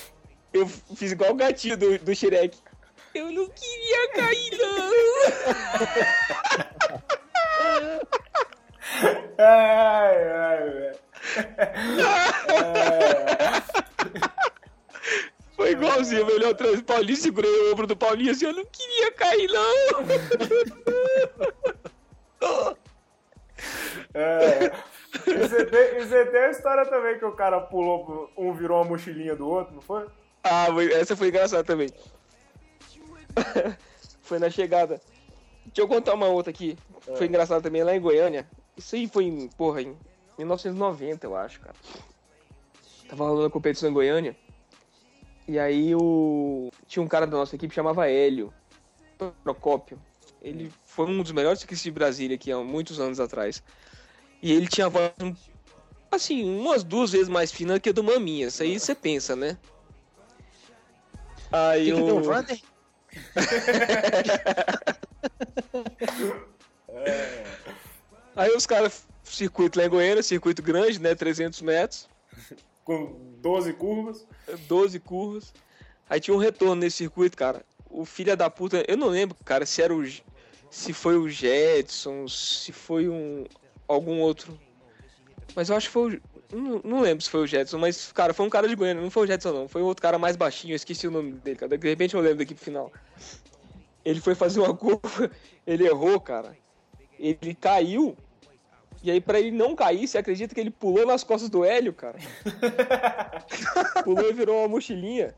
eu fiz igual o gatinho do, do Shrek. Eu não queria cair, não. Ai, ai, velho. Foi igualzinho, eu olhei atrás do Paulinho, segurei o ombro do Paulinho assim, eu não queria cair, não. É. E você, tem, e você tem a história também que o cara pulou, um virou a mochilinha do outro, não foi? Ah, essa foi engraçada também. foi na chegada. Deixa eu contar uma outra aqui. Foi engraçada também lá em Goiânia. Isso aí foi em, porra, em 1990, eu acho, cara. Tava rolando a competição em Goiânia. E aí o. Tinha um cara da nossa equipe que chamava Hélio. Procópio. Ele foi um dos melhores ciclistas de Brasília aqui há muitos anos atrás. E ele tinha a voz, assim, umas duas vezes mais fina que a do Maminha. Isso aí você pensa, né? Aí Que que deu, o... Vander? Aí os caras, circuito lá em Goiânia, circuito grande, né? 300 metros, Com 12 curvas. 12 curvas. Aí tinha um retorno nesse circuito, cara. O filho da puta, eu não lembro, cara, se era o. Se foi o Jetson, se foi um. algum outro. Mas eu acho que foi o. Não, não lembro se foi o Jetson, mas, cara, foi um cara de Goiânia, não foi o Jetson, não. Foi outro cara mais baixinho, eu esqueci o nome dele, cara. De repente eu lembro da equipe final. Ele foi fazer uma curva, ele errou, cara. Ele caiu. E aí, pra ele não cair, você acredita que ele pulou nas costas do Hélio, cara? pulou e virou uma mochilinha.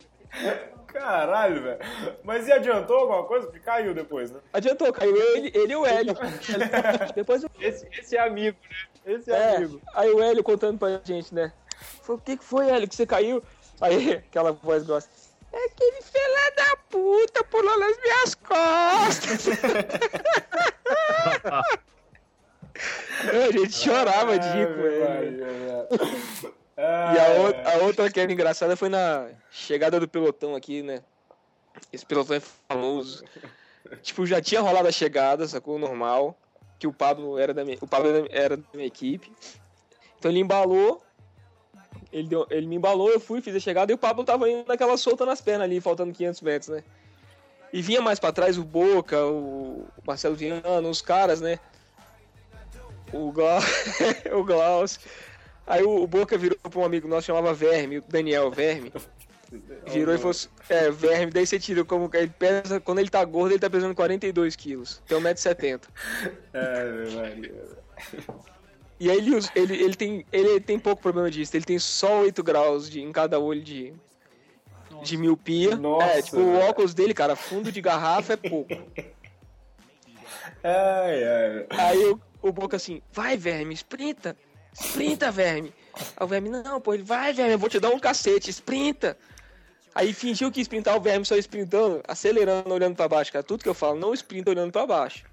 Caralho, velho. Mas e adiantou alguma coisa? Porque caiu depois, né? Adiantou, caiu ele, ele e o Hélio. Depois eu Esse, esse é amigo, né? Esse é, É, amigo. aí o Hélio contando pra gente, né? Falou, o que que foi, Hélio, que você caiu? Aí, aquela voz gosta. É aquele filho da puta pulou nas minhas costas. a gente chorava de rir com ele. E a, ou- a outra que era engraçada foi na chegada do pelotão aqui, né? Esse pelotão é famoso. Tipo, já tinha rolado a chegada, sacou? Normal. Que o Pablo era da minha, o Pablo era- era da minha equipe. Então ele embalou. Ele, deu, ele me embalou, eu fui, fiz a chegada e o Pablo tava indo naquela solta nas pernas ali, faltando 500 metros, né? E vinha mais pra trás o Boca, o Marcelo Viano, os caras, né? O, Glau... o Glaucio. Aí o, o Boca virou pra um amigo nosso, chamava Verme, o Daniel Verme. Virou e falou assim, é, Verme, daí você tira como que ele pesa, quando ele tá gordo, ele tá pesando 42 quilos, tem 1,70m. É. E aí ele, ele, ele, tem, ele tem pouco problema disso, ele tem só 8 graus de, em cada olho de, de miopia. Nossa, é, tipo, o velho. óculos dele, cara, fundo de garrafa é pouco. Ai, ai. Aí o, o Boca assim, vai, verme, sprinta, sprinta, verme. Aí o verme, não, pô, ele vai, verme, eu vou te dar um cacete, sprinta. Aí fingiu que sprintar o verme só sprintando, acelerando, olhando pra baixo, cara. Tudo que eu falo, não sprinta olhando pra baixo.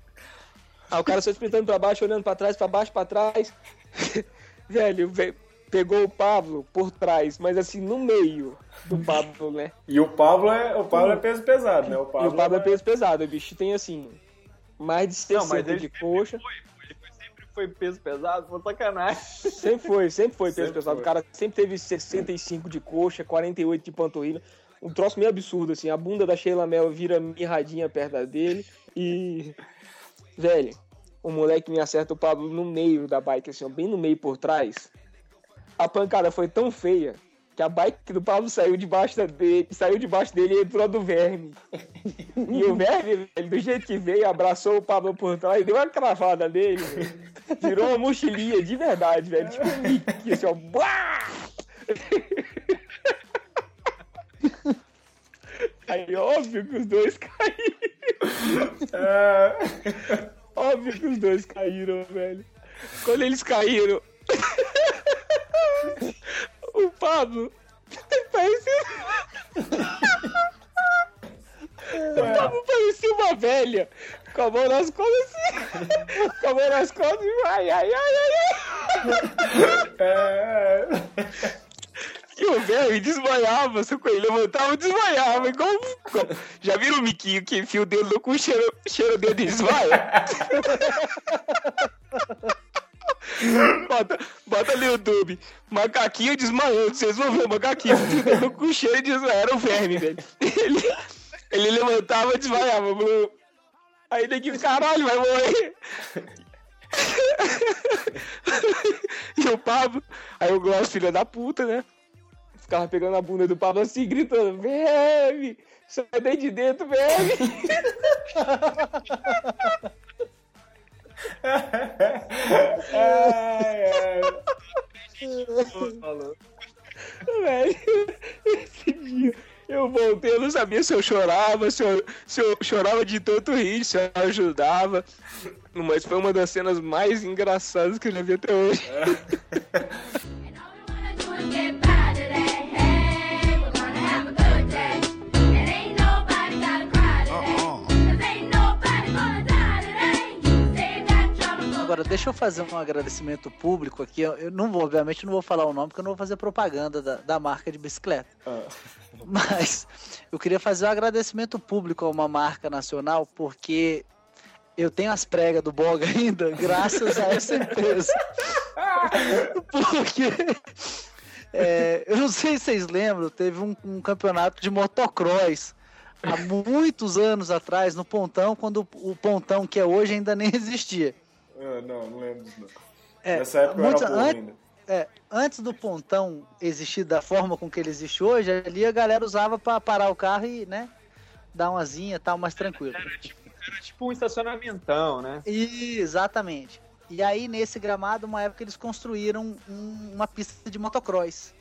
Aí o cara só sprintando pra baixo, olhando pra trás, pra baixo, pra trás. Velho, ve- pegou o Pablo por trás, mas assim, no meio do Pablo, né? E o Pablo é, o Pablo é peso pesado, né? O E Pablo, o Pablo é peso pesado, o bicho tem assim, mais de 60 Não, mas ele de coxa. Foi- foi peso pesado, foi sacanagem. Sempre foi, sempre foi peso Sempre pesado. foi. O cara sempre teve 65 de coxa, 48 de panturrilha. Um troço meio absurdo, assim. A bunda da Sheila Mel vira mirradinha perto dele. E. Velho, o moleque me acerta o Pablo no meio da bike, assim, bem no meio por trás. A pancada foi tão feia que a bike do Pablo saiu debaixo dele, saiu debaixo dele e entrou do verme. E o verme, velho, do jeito que veio, abraçou o Pablo por trás, deu uma cravada nele, velho. Virou uma mochilinha de verdade, velho. Tipo um Mickey, assim, ó. Aí, óbvio que os dois caíram. É... Óbvio que os dois caíram, velho. Quando eles caíram, o Pablo parecia. O Pablo parecia uma velha, com a mão nas costas assim, com a mão nas costas e ai, ai, ai, ai. É... E o velho desmaiava, sacou? Ele levantava e desmaiava, igual, Já viram o Miquinho que enfia o dedo no cu, cheira, cheira o dedo e desmaia? bota, bota no YouTube, macaquinho desmaiando, vocês vão ver o macaquinho enfia o dedo no cu, cheira e desmaia. Era verme, velho. Ele, ele levantava e desmaiava. Aí daqui, caralho, vai morrer. e o Pablo, aí o Glaucio, filho da puta, né? Ficava pegando a bunda do Pablo assim, gritando: Verme! Sai daí de dentro, verme! Ai, esse dia eu voltei, eu não sabia se eu chorava, se eu, se eu chorava de tanto rir, se eu ajudava. Mas foi uma das cenas mais engraçadas que eu já vi até hoje. And Agora, deixa eu fazer um agradecimento público aqui. Eu não vou, obviamente, não vou falar o nome, porque eu não vou fazer propaganda da, da marca de bicicleta. Mas eu queria fazer um agradecimento público a uma marca nacional, porque eu tenho as pregas do Boga ainda, graças a essa empresa. Porque é, eu não sei se vocês lembram, teve um, um campeonato de motocross há muitos anos atrás, no Pontão, quando o, o Pontão que é hoje ainda nem existia. Ah, não, não lembro disso não. É, Nessa época eu muitos- era an- ainda. é, antes do pontão existir da forma com que ele existe hoje, ali a galera usava pra parar o carro e, né, dar uma zinha e tal, mais tranquilo. Era tipo um estacionamentão, né? E, exatamente. E aí, nesse gramado, uma época eles construíram um- uma pista de motocross.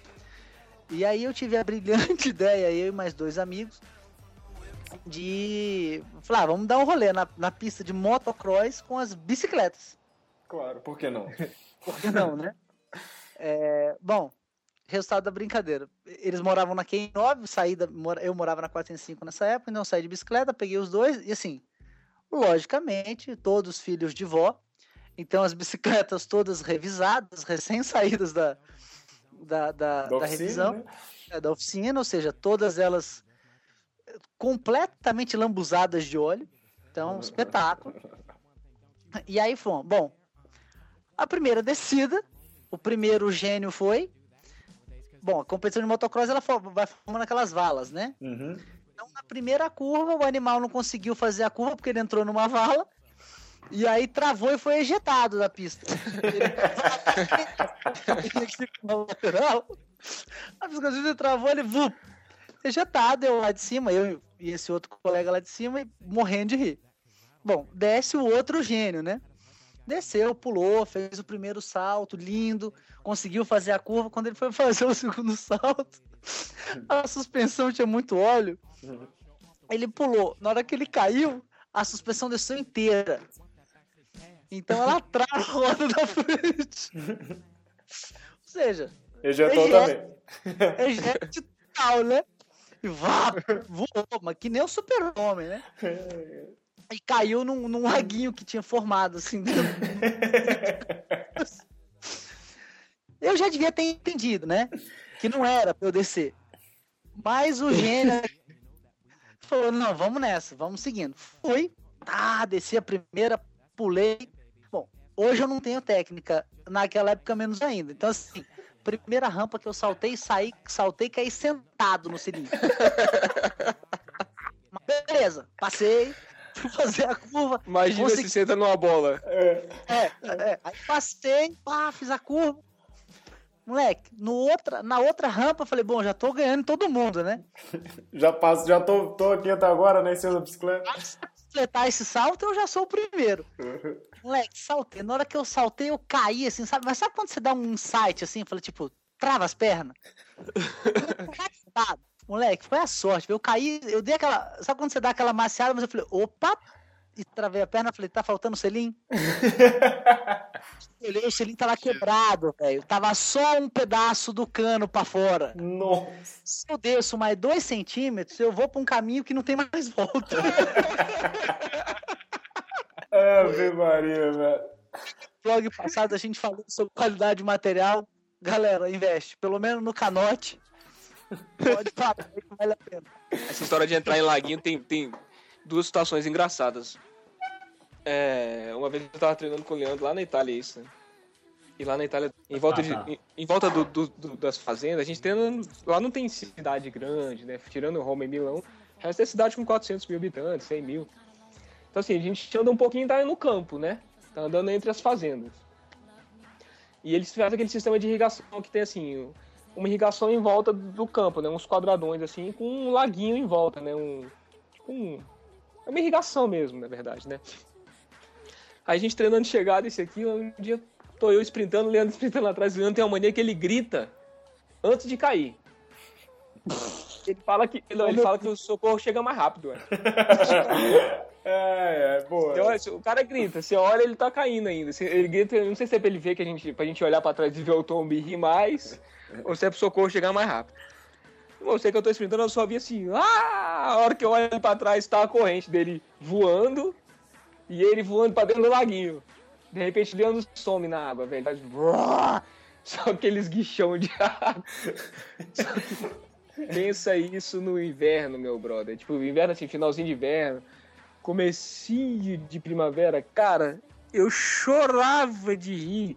E aí eu tive a brilhante ideia, eu e mais dois amigos, de falar, ah, vamos dar um rolê na, na pista de motocross com as bicicletas. Claro, por que não? Por que não, né? É, bom, resultado da brincadeira. Eles moravam na Q9, saí da, mora- eu morava na 405 nessa época, então eu saí de bicicleta, peguei os dois, e assim, logicamente, todos filhos de vó, então as bicicletas todas revisadas, recém-saídas da, da, da, Da da oficina, revisão, né? é, da oficina, ou seja, todas elas completamente lambuzadas de óleo. Então, espetáculo. E aí fomos. Bom, a primeira descida, o primeiro gênio foi. Bom, a competição de motocross ela vai formando aquelas valas, né? Uhum. Então, na primeira curva, o animal não conseguiu fazer a curva porque ele entrou numa vala. E aí travou e foi ejetado da pista. Ele lateral. A bicicleta travou, ele vup, ejetado, eu lá de cima, eu e esse outro colega lá de cima, e morrendo de rir. Bom, desce o outro gênio, né? Desceu, pulou, fez o primeiro salto, lindo, conseguiu fazer a curva. Quando ele foi fazer o segundo salto, a suspensão tinha muito óleo. Ele pulou. Na hora que ele caiu, a suspensão desceu inteira. Então ela trava a roda da frente. Ou seja, também. é jet total, né? E vá, voou, mas que nem o super-homem, né? E caiu num, num laguinho que tinha formado, assim. Eu já devia ter entendido, né? Que não era pra eu descer. Mas o gênio falou, não, vamos nessa, vamos seguindo. Fui, tá, desci a primeira, pulei. Bom, hoje eu não tenho técnica, naquela época menos ainda. Então, assim, primeira rampa que eu saltei, saí, saltei, caí sentado no cilindro. Beleza, passei, fui fazer a curva. Imagina consegui- se senta numa bola. É. É, é, aí passei, pá, fiz a curva. Moleque, no outra, na outra rampa, eu falei, bom, já tô ganhando todo mundo, né? Já, passo, já tô, tô aqui até agora, né, em cima da bicicleta. Completar esse salto, eu já sou o primeiro. Moleque, saltei. Na hora que eu saltei, eu caí, assim, sabe? Mas sabe quando você dá um insight, assim, fala, tipo, trava as pernas? Moleque, foi a sorte. Eu caí, eu dei aquela. Sabe quando você dá aquela maciada, mas eu falei, opa! E travei a perna, falei, tá faltando selim? Eu olhei, o selim tava quebrado, velho. Tava só um pedaço do cano pra fora. Nossa. Se eu desço mais dois centímetros, eu vou pra um caminho que não tem mais volta. Ave Maria, velho. vlog passado a gente falou sobre qualidade de material. Galera, investe. Pelo menos no canote. Pode parar, que vale a pena. Essa história de entrar em laguinho tem, tem duas situações engraçadas. É, uma vez eu tava treinando com o Leandro lá na Itália, isso, né? E lá na Itália, em volta, Ah, de, tá. em, em volta do- do- do- das fazendas, a gente treina. Lá não tem cidade grande, né? Tirando Roma e Milão, o resto é cidade com 400 mil habitantes, 100 mil. Então, assim, a gente anda um pouquinho tá no campo, né? Tá andando entre as fazendas. E eles fazem aquele sistema de irrigação que tem, assim, uma irrigação em volta do campo, né? Uns quadradões, assim, com um laguinho em volta, né? Um, tipo um... É uma irrigação mesmo, na verdade, né? A gente treinando de chegada, esse aqui, um dia tô eu sprintando, o Leandro sprintando atrás, o Leandro tem uma mania que ele grita antes de cair. Ele fala que, não, ele fala que o socorro chega mais rápido, ué. É, é, boa. Você olha, o cara grita, você olha, ele tá caindo ainda. Ele grita, não sei se é pra ele ver que a gente, pra gente olhar pra trás e ver o tombo e rir mais, ou se é pro socorro chegar mais rápido. Eu sei que eu tô sprintando, eu só vi assim, ah! A hora que eu olho pra trás, tá a corrente dele voando e ele voando pra dentro do laguinho. De repente, Leandro some na água, velho. Só aqueles guichão de água. Pensa isso no inverno, meu brother. Tipo, inverno assim, finalzinho de inverno comecinho de primavera, cara, eu chorava de rir.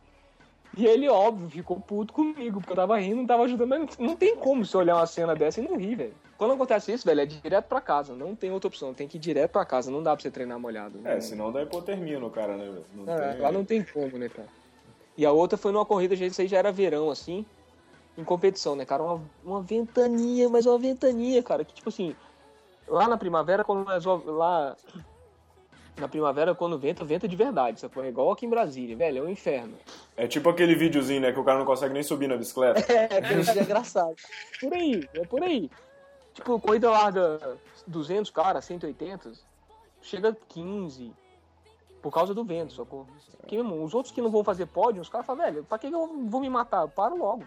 E ele, óbvio, ficou puto comigo, porque eu tava rindo, não tava ajudando, mas não, não tem como você olhar uma cena dessa e não rir, velho. Quando acontece isso, velho, é direto pra casa, não tem outra opção, tem que ir direto pra casa, não dá pra você treinar molhado. É, Não- senão dá hipotermia no cara, né? Não é, tem- lá não tem como, né, cara? E a outra foi numa corrida, gente, isso aí já era verão, assim, em competição, né, cara? Uma, uma ventania, mas uma ventania, cara, que tipo assim, lá na primavera, quando lá Na primavera, quando venta, venta de verdade, sacou? É igual aqui em Brasília, velho, é um inferno. É tipo aquele videozinho, né, que o cara não consegue nem subir na bicicleta. É, aquele vídeo é engraçado. Por aí, é por aí. Tipo, corrida larga 200, cara, 180, chega 15, por causa do vento, sacou? Porque, mesmo, os outros que não vão fazer pódio, os caras falam, velho, pra que eu vou me matar? Eu paro logo.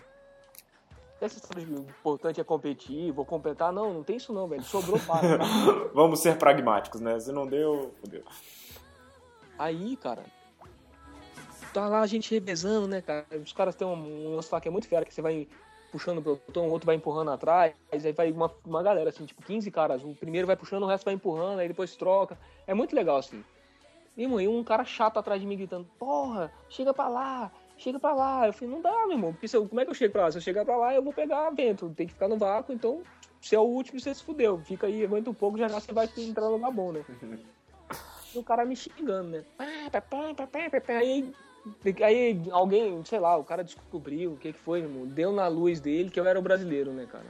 Essa história de importante é competir, vou completar, não, não tem isso não, velho, sobrou, para. Vamos ser pragmáticos, né? Se não deu, fodeu. Aí, cara, tá lá a gente revezando, né, cara? Os caras têm um, um lance lá que é muito fera, que você vai puxando o pelotão, o outro vai empurrando atrás, aí vai uma, uma galera, assim, tipo, 15 caras. O primeiro vai puxando, o resto vai empurrando, aí depois troca. É muito legal, assim. E, mano, e um cara chato atrás de mim gritando, porra, chega pra lá, chega pra lá. Eu falei, não dá, meu irmão, porque se eu, como é que eu chego pra lá? Se eu chegar pra lá, eu vou pegar vento, tem que ficar no vácuo, então, se é o último, você se fudeu. Fica aí, aguenta um pouco, já já você vai entrar no lugar bom, né? E o cara me xingando, né? Aí, aí alguém, sei lá, o cara descobriu o que, que foi, irmão. Deu na luz dele que eu era o brasileiro, né, cara?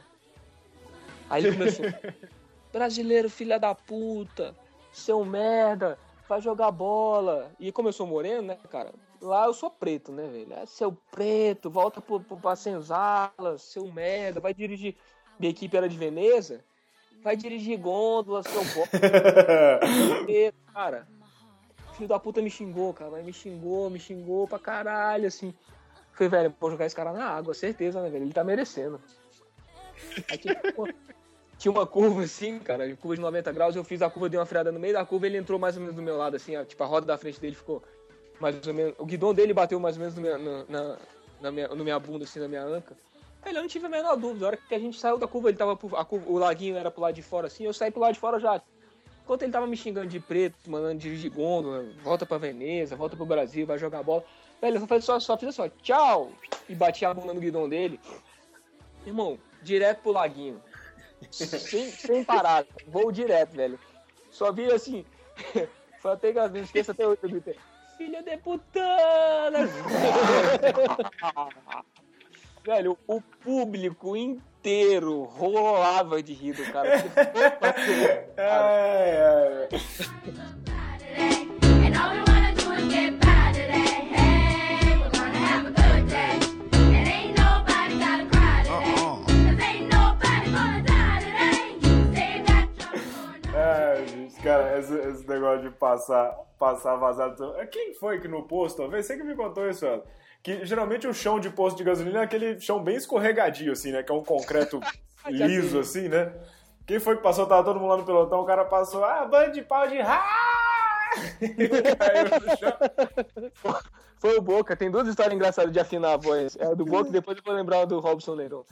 Aí ele começou. brasileiro, filha da puta, seu merda, vai jogar bola. E como eu sou moreno, né, cara? Lá eu sou preto, né, velho? É seu preto, volta pro, pro, pra senzala, seu merda, vai dirigir. Minha equipe era de Veneza, vai dirigir gôndola, seu bosta. cara, filho da puta me xingou, cara, mas me xingou, me xingou pra caralho, assim. Falei, velho, vou jogar esse cara na água, certeza, né, velho? Ele tá merecendo. Aí tinha, uma, curva assim, cara, curva de 90 graus, eu fiz a curva, dei uma freada no meio da curva, ele entrou mais ou menos do meu lado, assim, ó, tipo, a roda da frente dele ficou mais ou menos. O guidão dele bateu mais ou menos no minha, na, na, na minha, no minha bunda, assim, na minha anca. Velho, eu não tive a menor dúvida. A hora que a gente saiu da curva, ele tava. pro- A curva, o laguinho era pro lado de fora, assim, eu saí pro lado de fora já. Enquanto ele tava me xingando de preto, mandando dirigir gôndola, volta pra Veneza, volta pro Brasil, vai jogar bola. Velho, eu só, só, só fiz assim, ó, tchau! E bati a bunda no guidão dele. Irmão, direto pro laguinho. sem, sem parada. Vou direto, velho. Só vi assim. Foi até que não esqueça até hoje, eu gritei. Filha de putana! velho, o público inteiro rolava de rir do cara. Ai, ai. And all we wanna do is get by today. Hey, we're gonna have a good day. And ain't nobody gotta cry today. 'Cause ain't nobody gonna die today. You save that trouble for another gente, cara, esse, esse negócio de passar, passar vazado. É, Quem foi que no posto, talvez? Você que me contou isso, ela. Que geralmente o chão de posto de gasolina é aquele chão bem escorregadio, assim, né? Que é um concreto liso, assim, né? Quem foi que passou? Tava todo mundo lá no pelotão, o cara passou, ah, bando de pau de ra! Caiu no chão. Foi o Boca, tem duas histórias engraçadas de afinar a voz. É a do Boca e depois eu vou lembrar do Robson Neirão.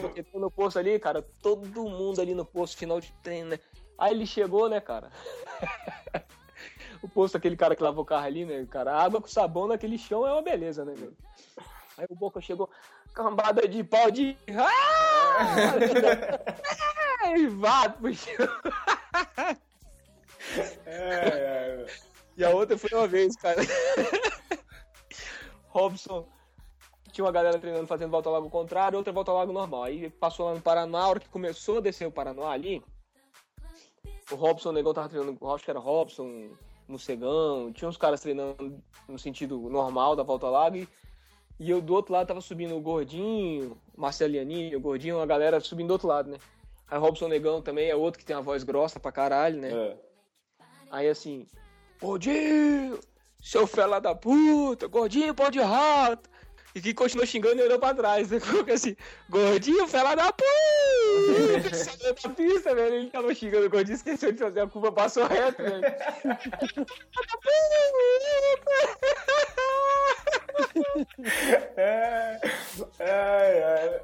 Porque tô no posto ali, cara, todo mundo ali no posto, final de treino, né? Aí ele chegou, né, cara? o posto, aquele cara que lavou o carro ali, né, cara? A água com sabão naquele chão é uma beleza, né, velho? Aí o Boca chegou, cambada de pau de. Ai, vá, puxa. É, é, E a outra foi uma vez, cara. Robson tinha uma galera treinando fazendo volta ao lago contrário, outra volta ao lago normal. Aí passou lá no Paraná, a hora que começou a descer o Paraná ali, o Robson, o negão tava treinando, acho que era Robson, Mocegão, tinha uns caras treinando no sentido normal da volta ao lago e, e eu do outro lado tava subindo o Gordinho, Marcelianinho, o Gordinho, a galera subindo do outro lado, né? Aí o Robson Negão também é outro que tem uma voz grossa pra caralho, né? é. Aí assim, gordinho, seu fela da puta, gordinho, pau de rato. E que continuou xingando e olhou pra trás. Né? Ficou assim, gordinho, fela da puta. Saiu da pista, velho. Ele tava xingando o gordinho, esqueceu de fazer a curva, passou reto, velho. É, é,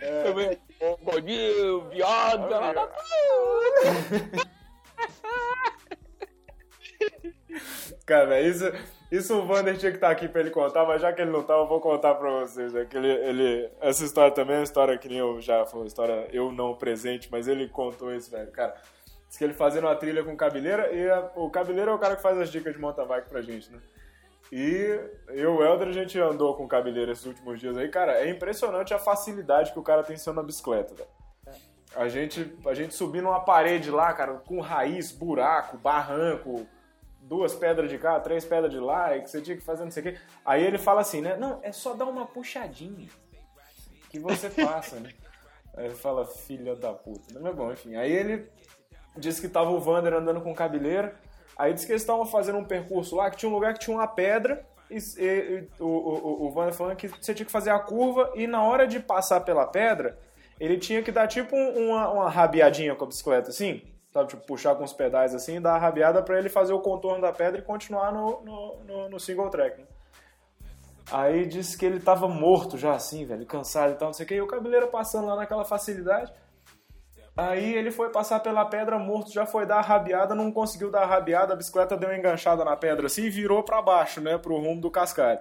é. Gordinho, viado, fela da puta. Cara, isso, isso o Vander tinha que estar aqui pra ele contar, mas já que ele não tá, eu vou contar pra vocês. É que ele, ele, essa história também é uma história que nem eu já uma história eu não presente, mas ele contou isso, velho. Cara, disse que ele fazendo uma trilha com cabeleira, e a- o cabeleiro é o cara que faz as dicas de mountain bike pra gente, né? E eu e o Helder, a gente andou com cabeleira esses últimos dias aí. Cara, é impressionante a facilidade que o cara tem sendo na bicicleta, velho. A gente, a gente subindo uma parede lá, cara, com raiz, buraco, barranco, duas pedras de cá, três pedras de lá, e que você tinha que fazer não sei o quê. Aí ele fala assim, né? Não, é só dar uma puxadinha que você passa, né? Aí ele fala, filha da puta. Mas bom, enfim. Aí ele disse que tava o Vander andando com cabeleira. Aí disse que eles estavam fazendo um percurso lá, que tinha um lugar que tinha uma pedra. E, e- e o, o, o Vander falando que você tinha que fazer a curva e na hora de passar pela pedra, ele tinha que dar tipo um- uma, uma rabiadinha com a bicicleta assim. Sabe, tipo, puxar com os pedais assim, dar a rabiada pra ele fazer o contorno da pedra e continuar no, no, no- no single track, né? Aí disse que ele tava morto já assim, velho, cansado e tal, não sei o que. E o cabeleiro passando lá naquela facilidade. Aí ele foi passar pela pedra morto, já foi dar a rabiada, não conseguiu dar a rabiada, a bicicleta deu uma enganchada na pedra assim e virou pra baixo, né, pro rumo do cascalho.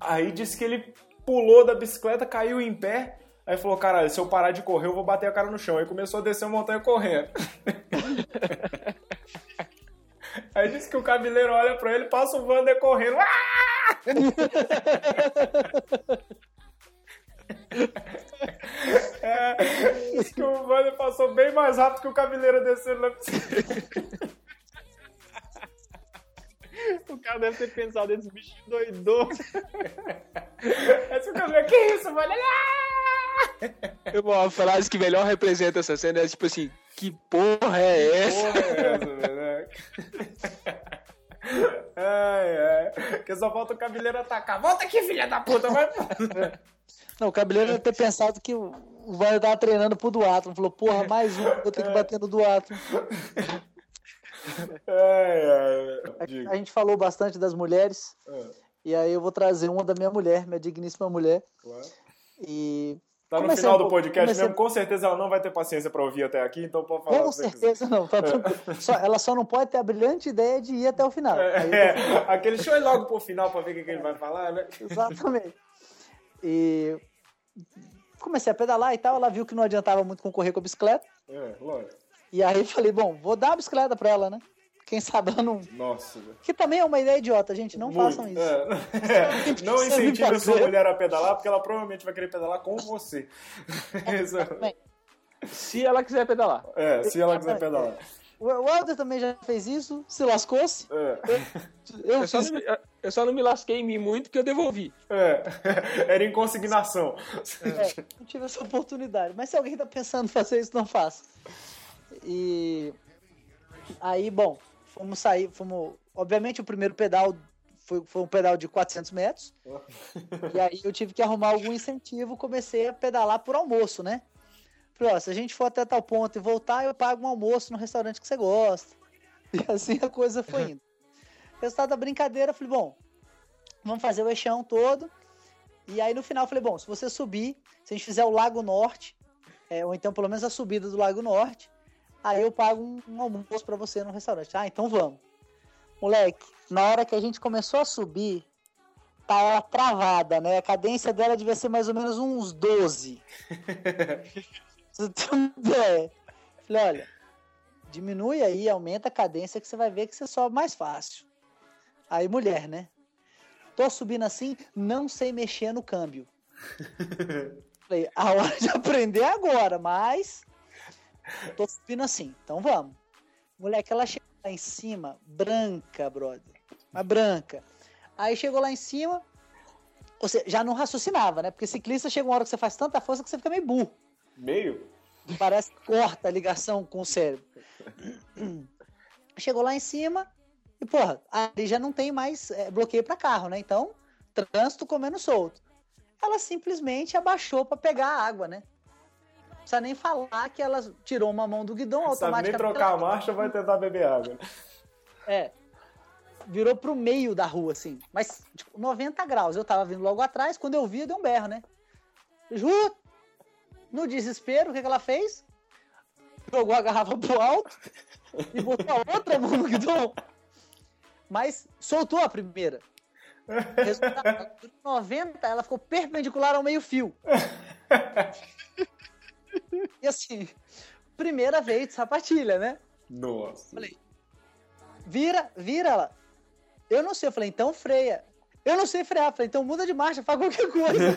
Aí disse que ele pulou da bicicleta, caiu em pé, aí falou, caralho, se eu parar de correr eu vou bater a cara no chão. Aí começou a descer a montanha correndo. Aí disse que o cabeleiro olha pra ele, passa o Wander correndo. Ah! É, diz que o Wander passou bem mais rápido que o cabeleiro descendo na bicicleta. O cara deve ter pensado, esse bicho doidou. Aí o cabeleiro, que isso, Wander? Ah! Uma frase que melhor representa essa cena é tipo assim: Que porra é essa? Porra é essa, velho? né? Ai, ai. Que só falta o cabeleiro atacar. Volta aqui, filha da puta, vai. Não, o cabeleiro deve ter pensado que o Vander tava treinando pro Duatlon. Falou, porra, mais um, vou ter que bater no Duatlon. Ai, ai. Diga. A gente falou bastante das mulheres. É, E aí eu vou trazer uma da minha mulher, minha digníssima mulher. claro. E Tá no final um do podcast comecei- mesmo, com certeza ela não vai ter paciência pra ouvir até aqui, então pode falar com quiser. certeza não, tá. Só- ela só não pode ter a brilhante ideia de ir até o final. Eu tô- É, aquele show é logo pro final pra ver o que, que ele vai falar, né? Exatamente. E comecei a pedalar e tal, ela viu que não adiantava muito concorrer com a bicicleta. É, lógico. E aí eu falei, bom, vou dar a bicicleta pra ela, né? Quem sabe ela não. Nossa, velho. Que também é uma ideia idiota, gente. Não Muito. façam isso. É. É. Não incentive a sua mulher a pedalar, porque ela provavelmente vai querer pedalar com você. É- Se ela quiser pedalar. É, se ela quiser pedalar. O Helder também já fez isso, se lascou-se. É. Eu Eu só, fiz. não, me- eu só não me lasquei em mim muito que eu devolvi. É. Era em consignação. É, não tive essa oportunidade. Mas se alguém tá pensando em fazer isso, não faça. E aí, bom, fomos sair, fomos. Obviamente, o primeiro pedal foi, foi um pedal de 400 metros. e aí eu tive que arrumar algum incentivo. Comecei a pedalar por almoço, né? Falei, ó, se a gente for até tal ponto e voltar, eu pago um almoço no restaurante que você gosta. E assim a coisa foi indo. Resultado da brincadeira, falei, bom, vamos fazer o eixão todo. E aí no final eu falei, bom, se você subir, se a gente fizer o Lago Norte, é, ou então pelo menos a subida do Lago Norte, aí eu pago um, um almoço pra você no restaurante. Ah, então vamos. Moleque, na hora que a gente começou a subir, tá ela travada, né? A cadência dela devia ser mais ou menos uns 12. Você tem uma ideia? Falei, olha, diminui aí, aumenta a cadência que você vai ver que você sobe mais fácil. Aí, mulher, né? Tô subindo assim, não sei mexer no câmbio. Falei, a hora de aprender é agora, mas tô subindo assim, então vamos. Moleque, ela chegou lá em cima, branca, brother. Mas branca. Aí chegou lá em cima, você já não raciocinava, né? Porque ciclista chega uma hora que você faz tanta força que você fica meio burro. Meio? Parece que corta a ligação com o cérebro. Chegou lá em cima e, porra, ali já não tem mais é, bloqueio para carro, né? Então, trânsito comendo solto. Ela simplesmente abaixou para pegar a água, né? Não precisa nem falar que ela tirou uma mão do guidão nem automaticamente. trocar a marcha, vai tentar beber água. É. Virou pro meio da rua, assim. Mas, tipo, 90 graus. Eu tava vindo logo atrás, quando eu vi, eu dei um berro, né? Ju, no desespero, o que, que ela fez? Jogou a garrafa pro alto e botou a outra mão no guidão. Mas soltou a primeira. Resultado, 90, ela ficou perpendicular ao meio-fio. E assim, primeira vez de sapatilha, né? Nossa. Falei, vira, vira ela. Eu não sei, eu falei, então freia. Eu não sei frear, falei, então muda de marcha, faz qualquer coisa.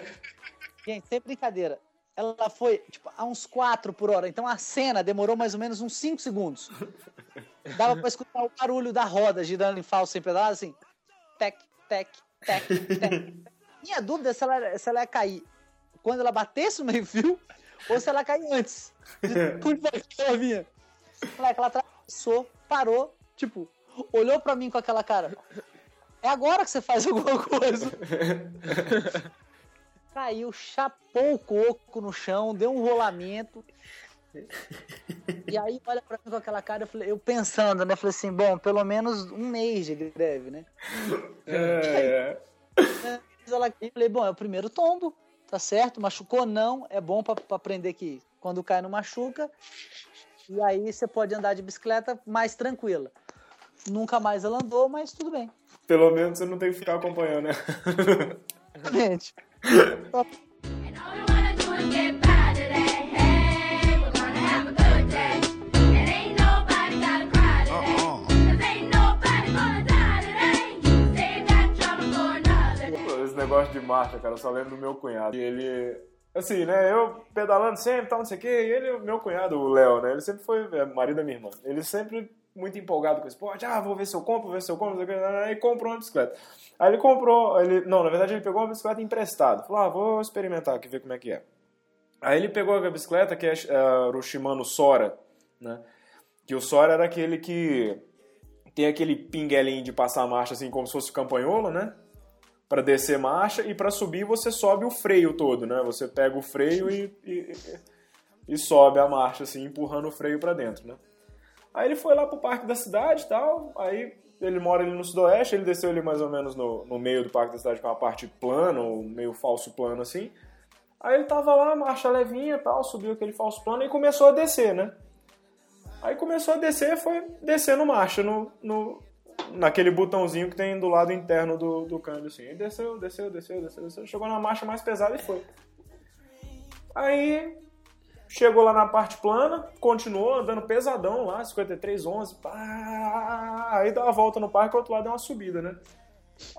Gente, sem brincadeira. ela foi tipo, a uns 4 por hora. Então a cena demorou mais ou menos uns 5 segundos. Dava pra escutar o barulho da roda girando em falso sem pedal, assim. Tec, tec, tec, tec. Minha dúvida é se ela, se ela ia cair quando ela batesse no meio-fio ou se ela cair antes. Tudo que ela vinha. Moleque, ela atravessou, parou, tipo, olhou pra mim com aquela cara. É agora que você faz alguma coisa. Caiu, chapou o coco no chão, deu um rolamento. E aí olha pra mim com aquela cara, eu, falei, eu pensando, né? Falei assim, bom, pelo menos um mês de greve, né? É, Mas ela eu falei, bom, é o primeiro tombo, tá certo? Machucou não, é bom pra aprender que quando cai não machuca. E aí você pode andar de bicicleta mais tranquila. Nunca mais ela andou, mas tudo bem. pelo menos você não tem que ficar acompanhando, né? Gente, negócio de marcha, cara, eu só lembro do meu cunhado. E ele. Assim, né? Eu pedalando sempre, tal, não sei o quê. E ele, o meu cunhado, o Léo, né? Ele sempre foi é, marido da minha irmã. Ele sempre muito empolgado com o esporte. Ah, vou ver se eu compro, vou ver se eu compro, o quê. Aí comprou uma bicicleta. Aí ele comprou. Ele, não, na verdade ele pegou uma bicicleta emprestada. Falou, ah, vou experimentar aqui, ver como é que é. Aí ele pegou a bicicleta, que é, é, o Shimano Sora, né? Que o Sora era aquele que tem aquele pinguelinho de passar marcha assim como se fosse campanhola, né? Para descer marcha e para subir você sobe o freio todo, né? Você pega o freio e, e, e sobe a marcha assim, empurrando o freio para dentro, né? Aí ele foi lá pro parque da cidade tal, aí ele mora ali no sudoeste, ele desceu ali mais ou menos no, no meio do parque da cidade com uma parte plana, ou meio falso plano assim. Aí ele tava lá, marcha levinha tal, subiu aquele falso plano e começou a descer, né? Aí começou a descer, foi descendo marcha no, no, naquele botãozinho que tem do lado interno do, do câmbio, assim. Aí desceu, desceu, desceu, desceu, desceu, chegou na marcha mais pesada e foi. Aí chegou lá na parte plana, continuou andando pesadão lá, 53, 11, pá, aí dá uma volta no parque, o outro lado é uma subida, né?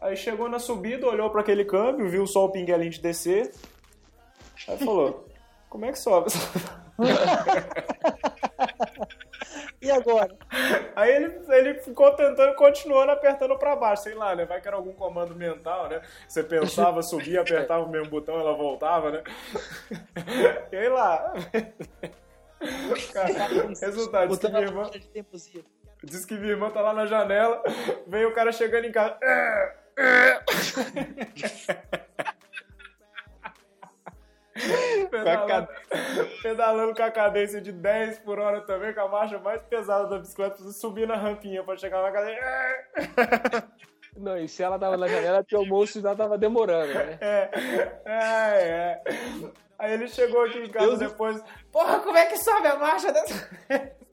Aí chegou na subida, olhou para aquele câmbio, viu só o pinguelinho de descer, aí falou, como é que sobe? e agora? Aí ele, ele ficou tentando, continuando apertando pra baixo, sei lá, né? Vai que era algum comando mental, né? Você pensava, subia, apertava o mesmo botão, ela voltava, né? E aí lá. Cara, resultado, diz que, minha irmã, diz que minha irmã tá lá na janela, vem o cara chegando em casa. Pedalando, pedalando com a cadência de 10 por hora também, com a marcha mais pesada da bicicleta, subir na rampinha pra chegar na cadeia. Não, e se ela tava na janela, porque o moço já tava demorando, né? É, é, é. Aí ele chegou aqui em casa depois. Porra, como é que sobe a marcha dessa?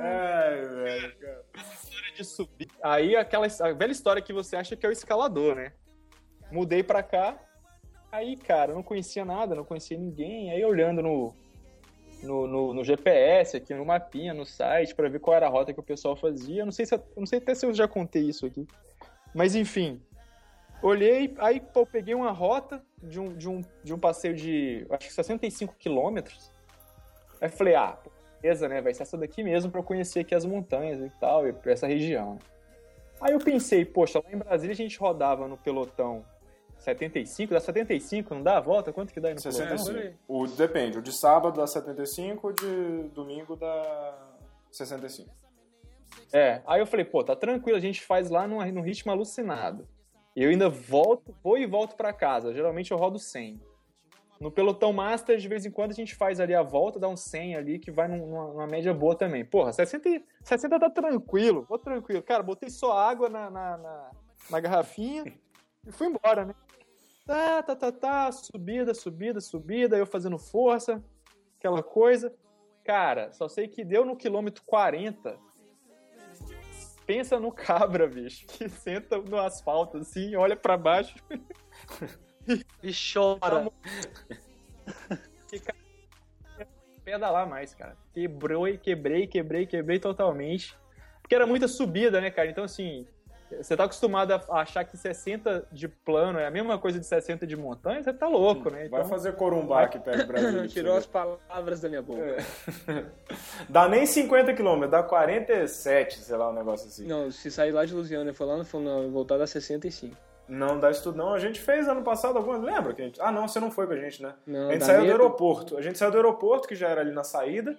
Ai, velho, cara. de subir. Aí aquela a velha história que você acha que é o escalador, né? Mudei pra cá. Aí, cara, não conhecia nada, não conhecia ninguém. Aí olhando no, no, no, no GPS, aqui no mapinha, no site, pra ver qual era a rota que o pessoal fazia. Eu não sei se não sei até se eu já contei isso aqui. Mas enfim. Olhei, aí pô, peguei uma rota de um, de um, de um passeio de acho que 65 quilômetros. Aí falei, ah, beleza, né? Vai ser essa daqui mesmo pra eu conhecer aqui as montanhas e tal, e essa região. Aí eu pensei, poxa, lá em Brasília a gente rodava no pelotão 75, dá 75, não dá a volta? Quanto que dá aí no pelotão? 65. O, depende, o de sábado dá 75, o de domingo dá 65. É, aí eu falei, pô, tá tranquilo, a gente faz lá num, num ritmo alucinado. E eu ainda volto, vou e volto pra casa. Geralmente eu rodo 100. No pelotão master, de vez em quando a gente faz ali a volta, dá um 100 ali, que vai num- numa, numa média boa também. Porra, 60, e- 60 tá tranquilo, vou tranquilo. Cara, botei só água na, na, na, na garrafinha e fui embora, né? Tá, tá, tá, tá, subida, subida, subida, eu fazendo força, aquela coisa. Cara, só sei que deu no quilômetro 40. Pensa no cabra, bicho, que senta no asfalto assim, olha pra baixo E chora. que cara, pedalar mais, cara. Quebrou e quebrei, quebrei, quebrei totalmente. Porque era muita subida, né, cara? Então, assim, Você tá acostumado a achar que 60 de plano é a mesma coisa de 60 de montanha, você tá louco, né? Vai Então, fazer Corumbá aqui perto do Brasil. Tirou as palavras da minha boca. Dá nem 50 km, dá 47, sei lá, um negócio assim. Não, se sair lá de Lusiana e for lá, não for não, voltar dá 65. Não dá isso tudo, não. A gente fez ano passado algumas. Lembra que a gente. Ah, não, você não foi com a gente, né? Não, a gente saiu do medo. aeroporto. A gente saiu do aeroporto, que já era ali na saída.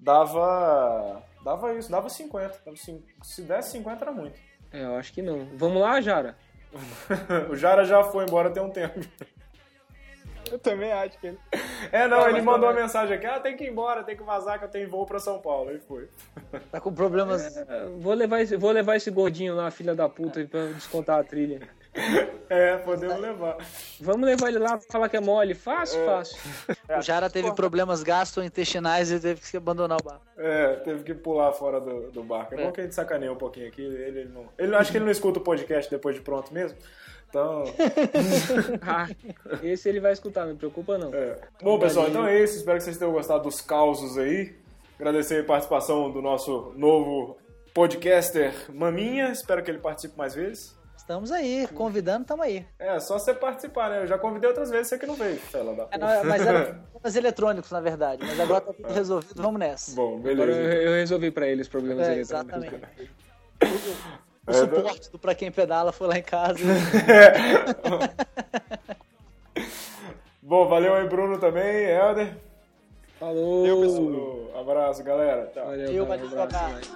Dava. Dava isso, dava 50. Dava cin- Se desse 50 era muito. É, eu acho que não. Vamos lá, Jara? o Jara já foi embora tem um tempo. eu também acho que ele. É, não, Ah, ele mandou uma também- mensagem aqui: ah, tem que ir embora, tem que vazar, que eu tenho voo pra São Paulo. Aí foi. Tá com problemas. É, Vou levar, esse, vou levar esse gordinho lá, filha da puta, pra descontar a trilha. É, podemos levar. Vamos levar ele lá falar que é mole. Fácil, fácil. O Jara teve problemas gastrointestinais e teve que abandonar o barco. É, teve que pular fora do, do barco. É, bom que a gente sacaneia um pouquinho aqui. Ele, ele não. Ele acho que ele não escuta o podcast depois de pronto mesmo. Então. Ah, esse ele vai escutar, não preocupa não. É. Bom, pessoal, então é isso. Espero que vocês tenham gostado dos causos aí. Agradecer a participação do nosso novo podcaster Maminha. Espero que ele participe mais vezes. Estamos aí, convidando, estamos aí. É, só você participar, né? Eu já convidei outras vezes, você que não veio, fela da É, não, mas era problemas eletrônicos, na verdade. Mas agora tá tudo resolvido, vamos nessa. Bom, Agora beleza. eu, eu resolvi pra ele os problemas É, eletrônicos. exatamente. O suporte do Pra Quem Pedala foi lá em casa. Bom, valeu aí, Bruno também, Helder. Falou! Falou, Abraço, galera. Tchau. Valeu, Eu, valeu, abraço, abraço.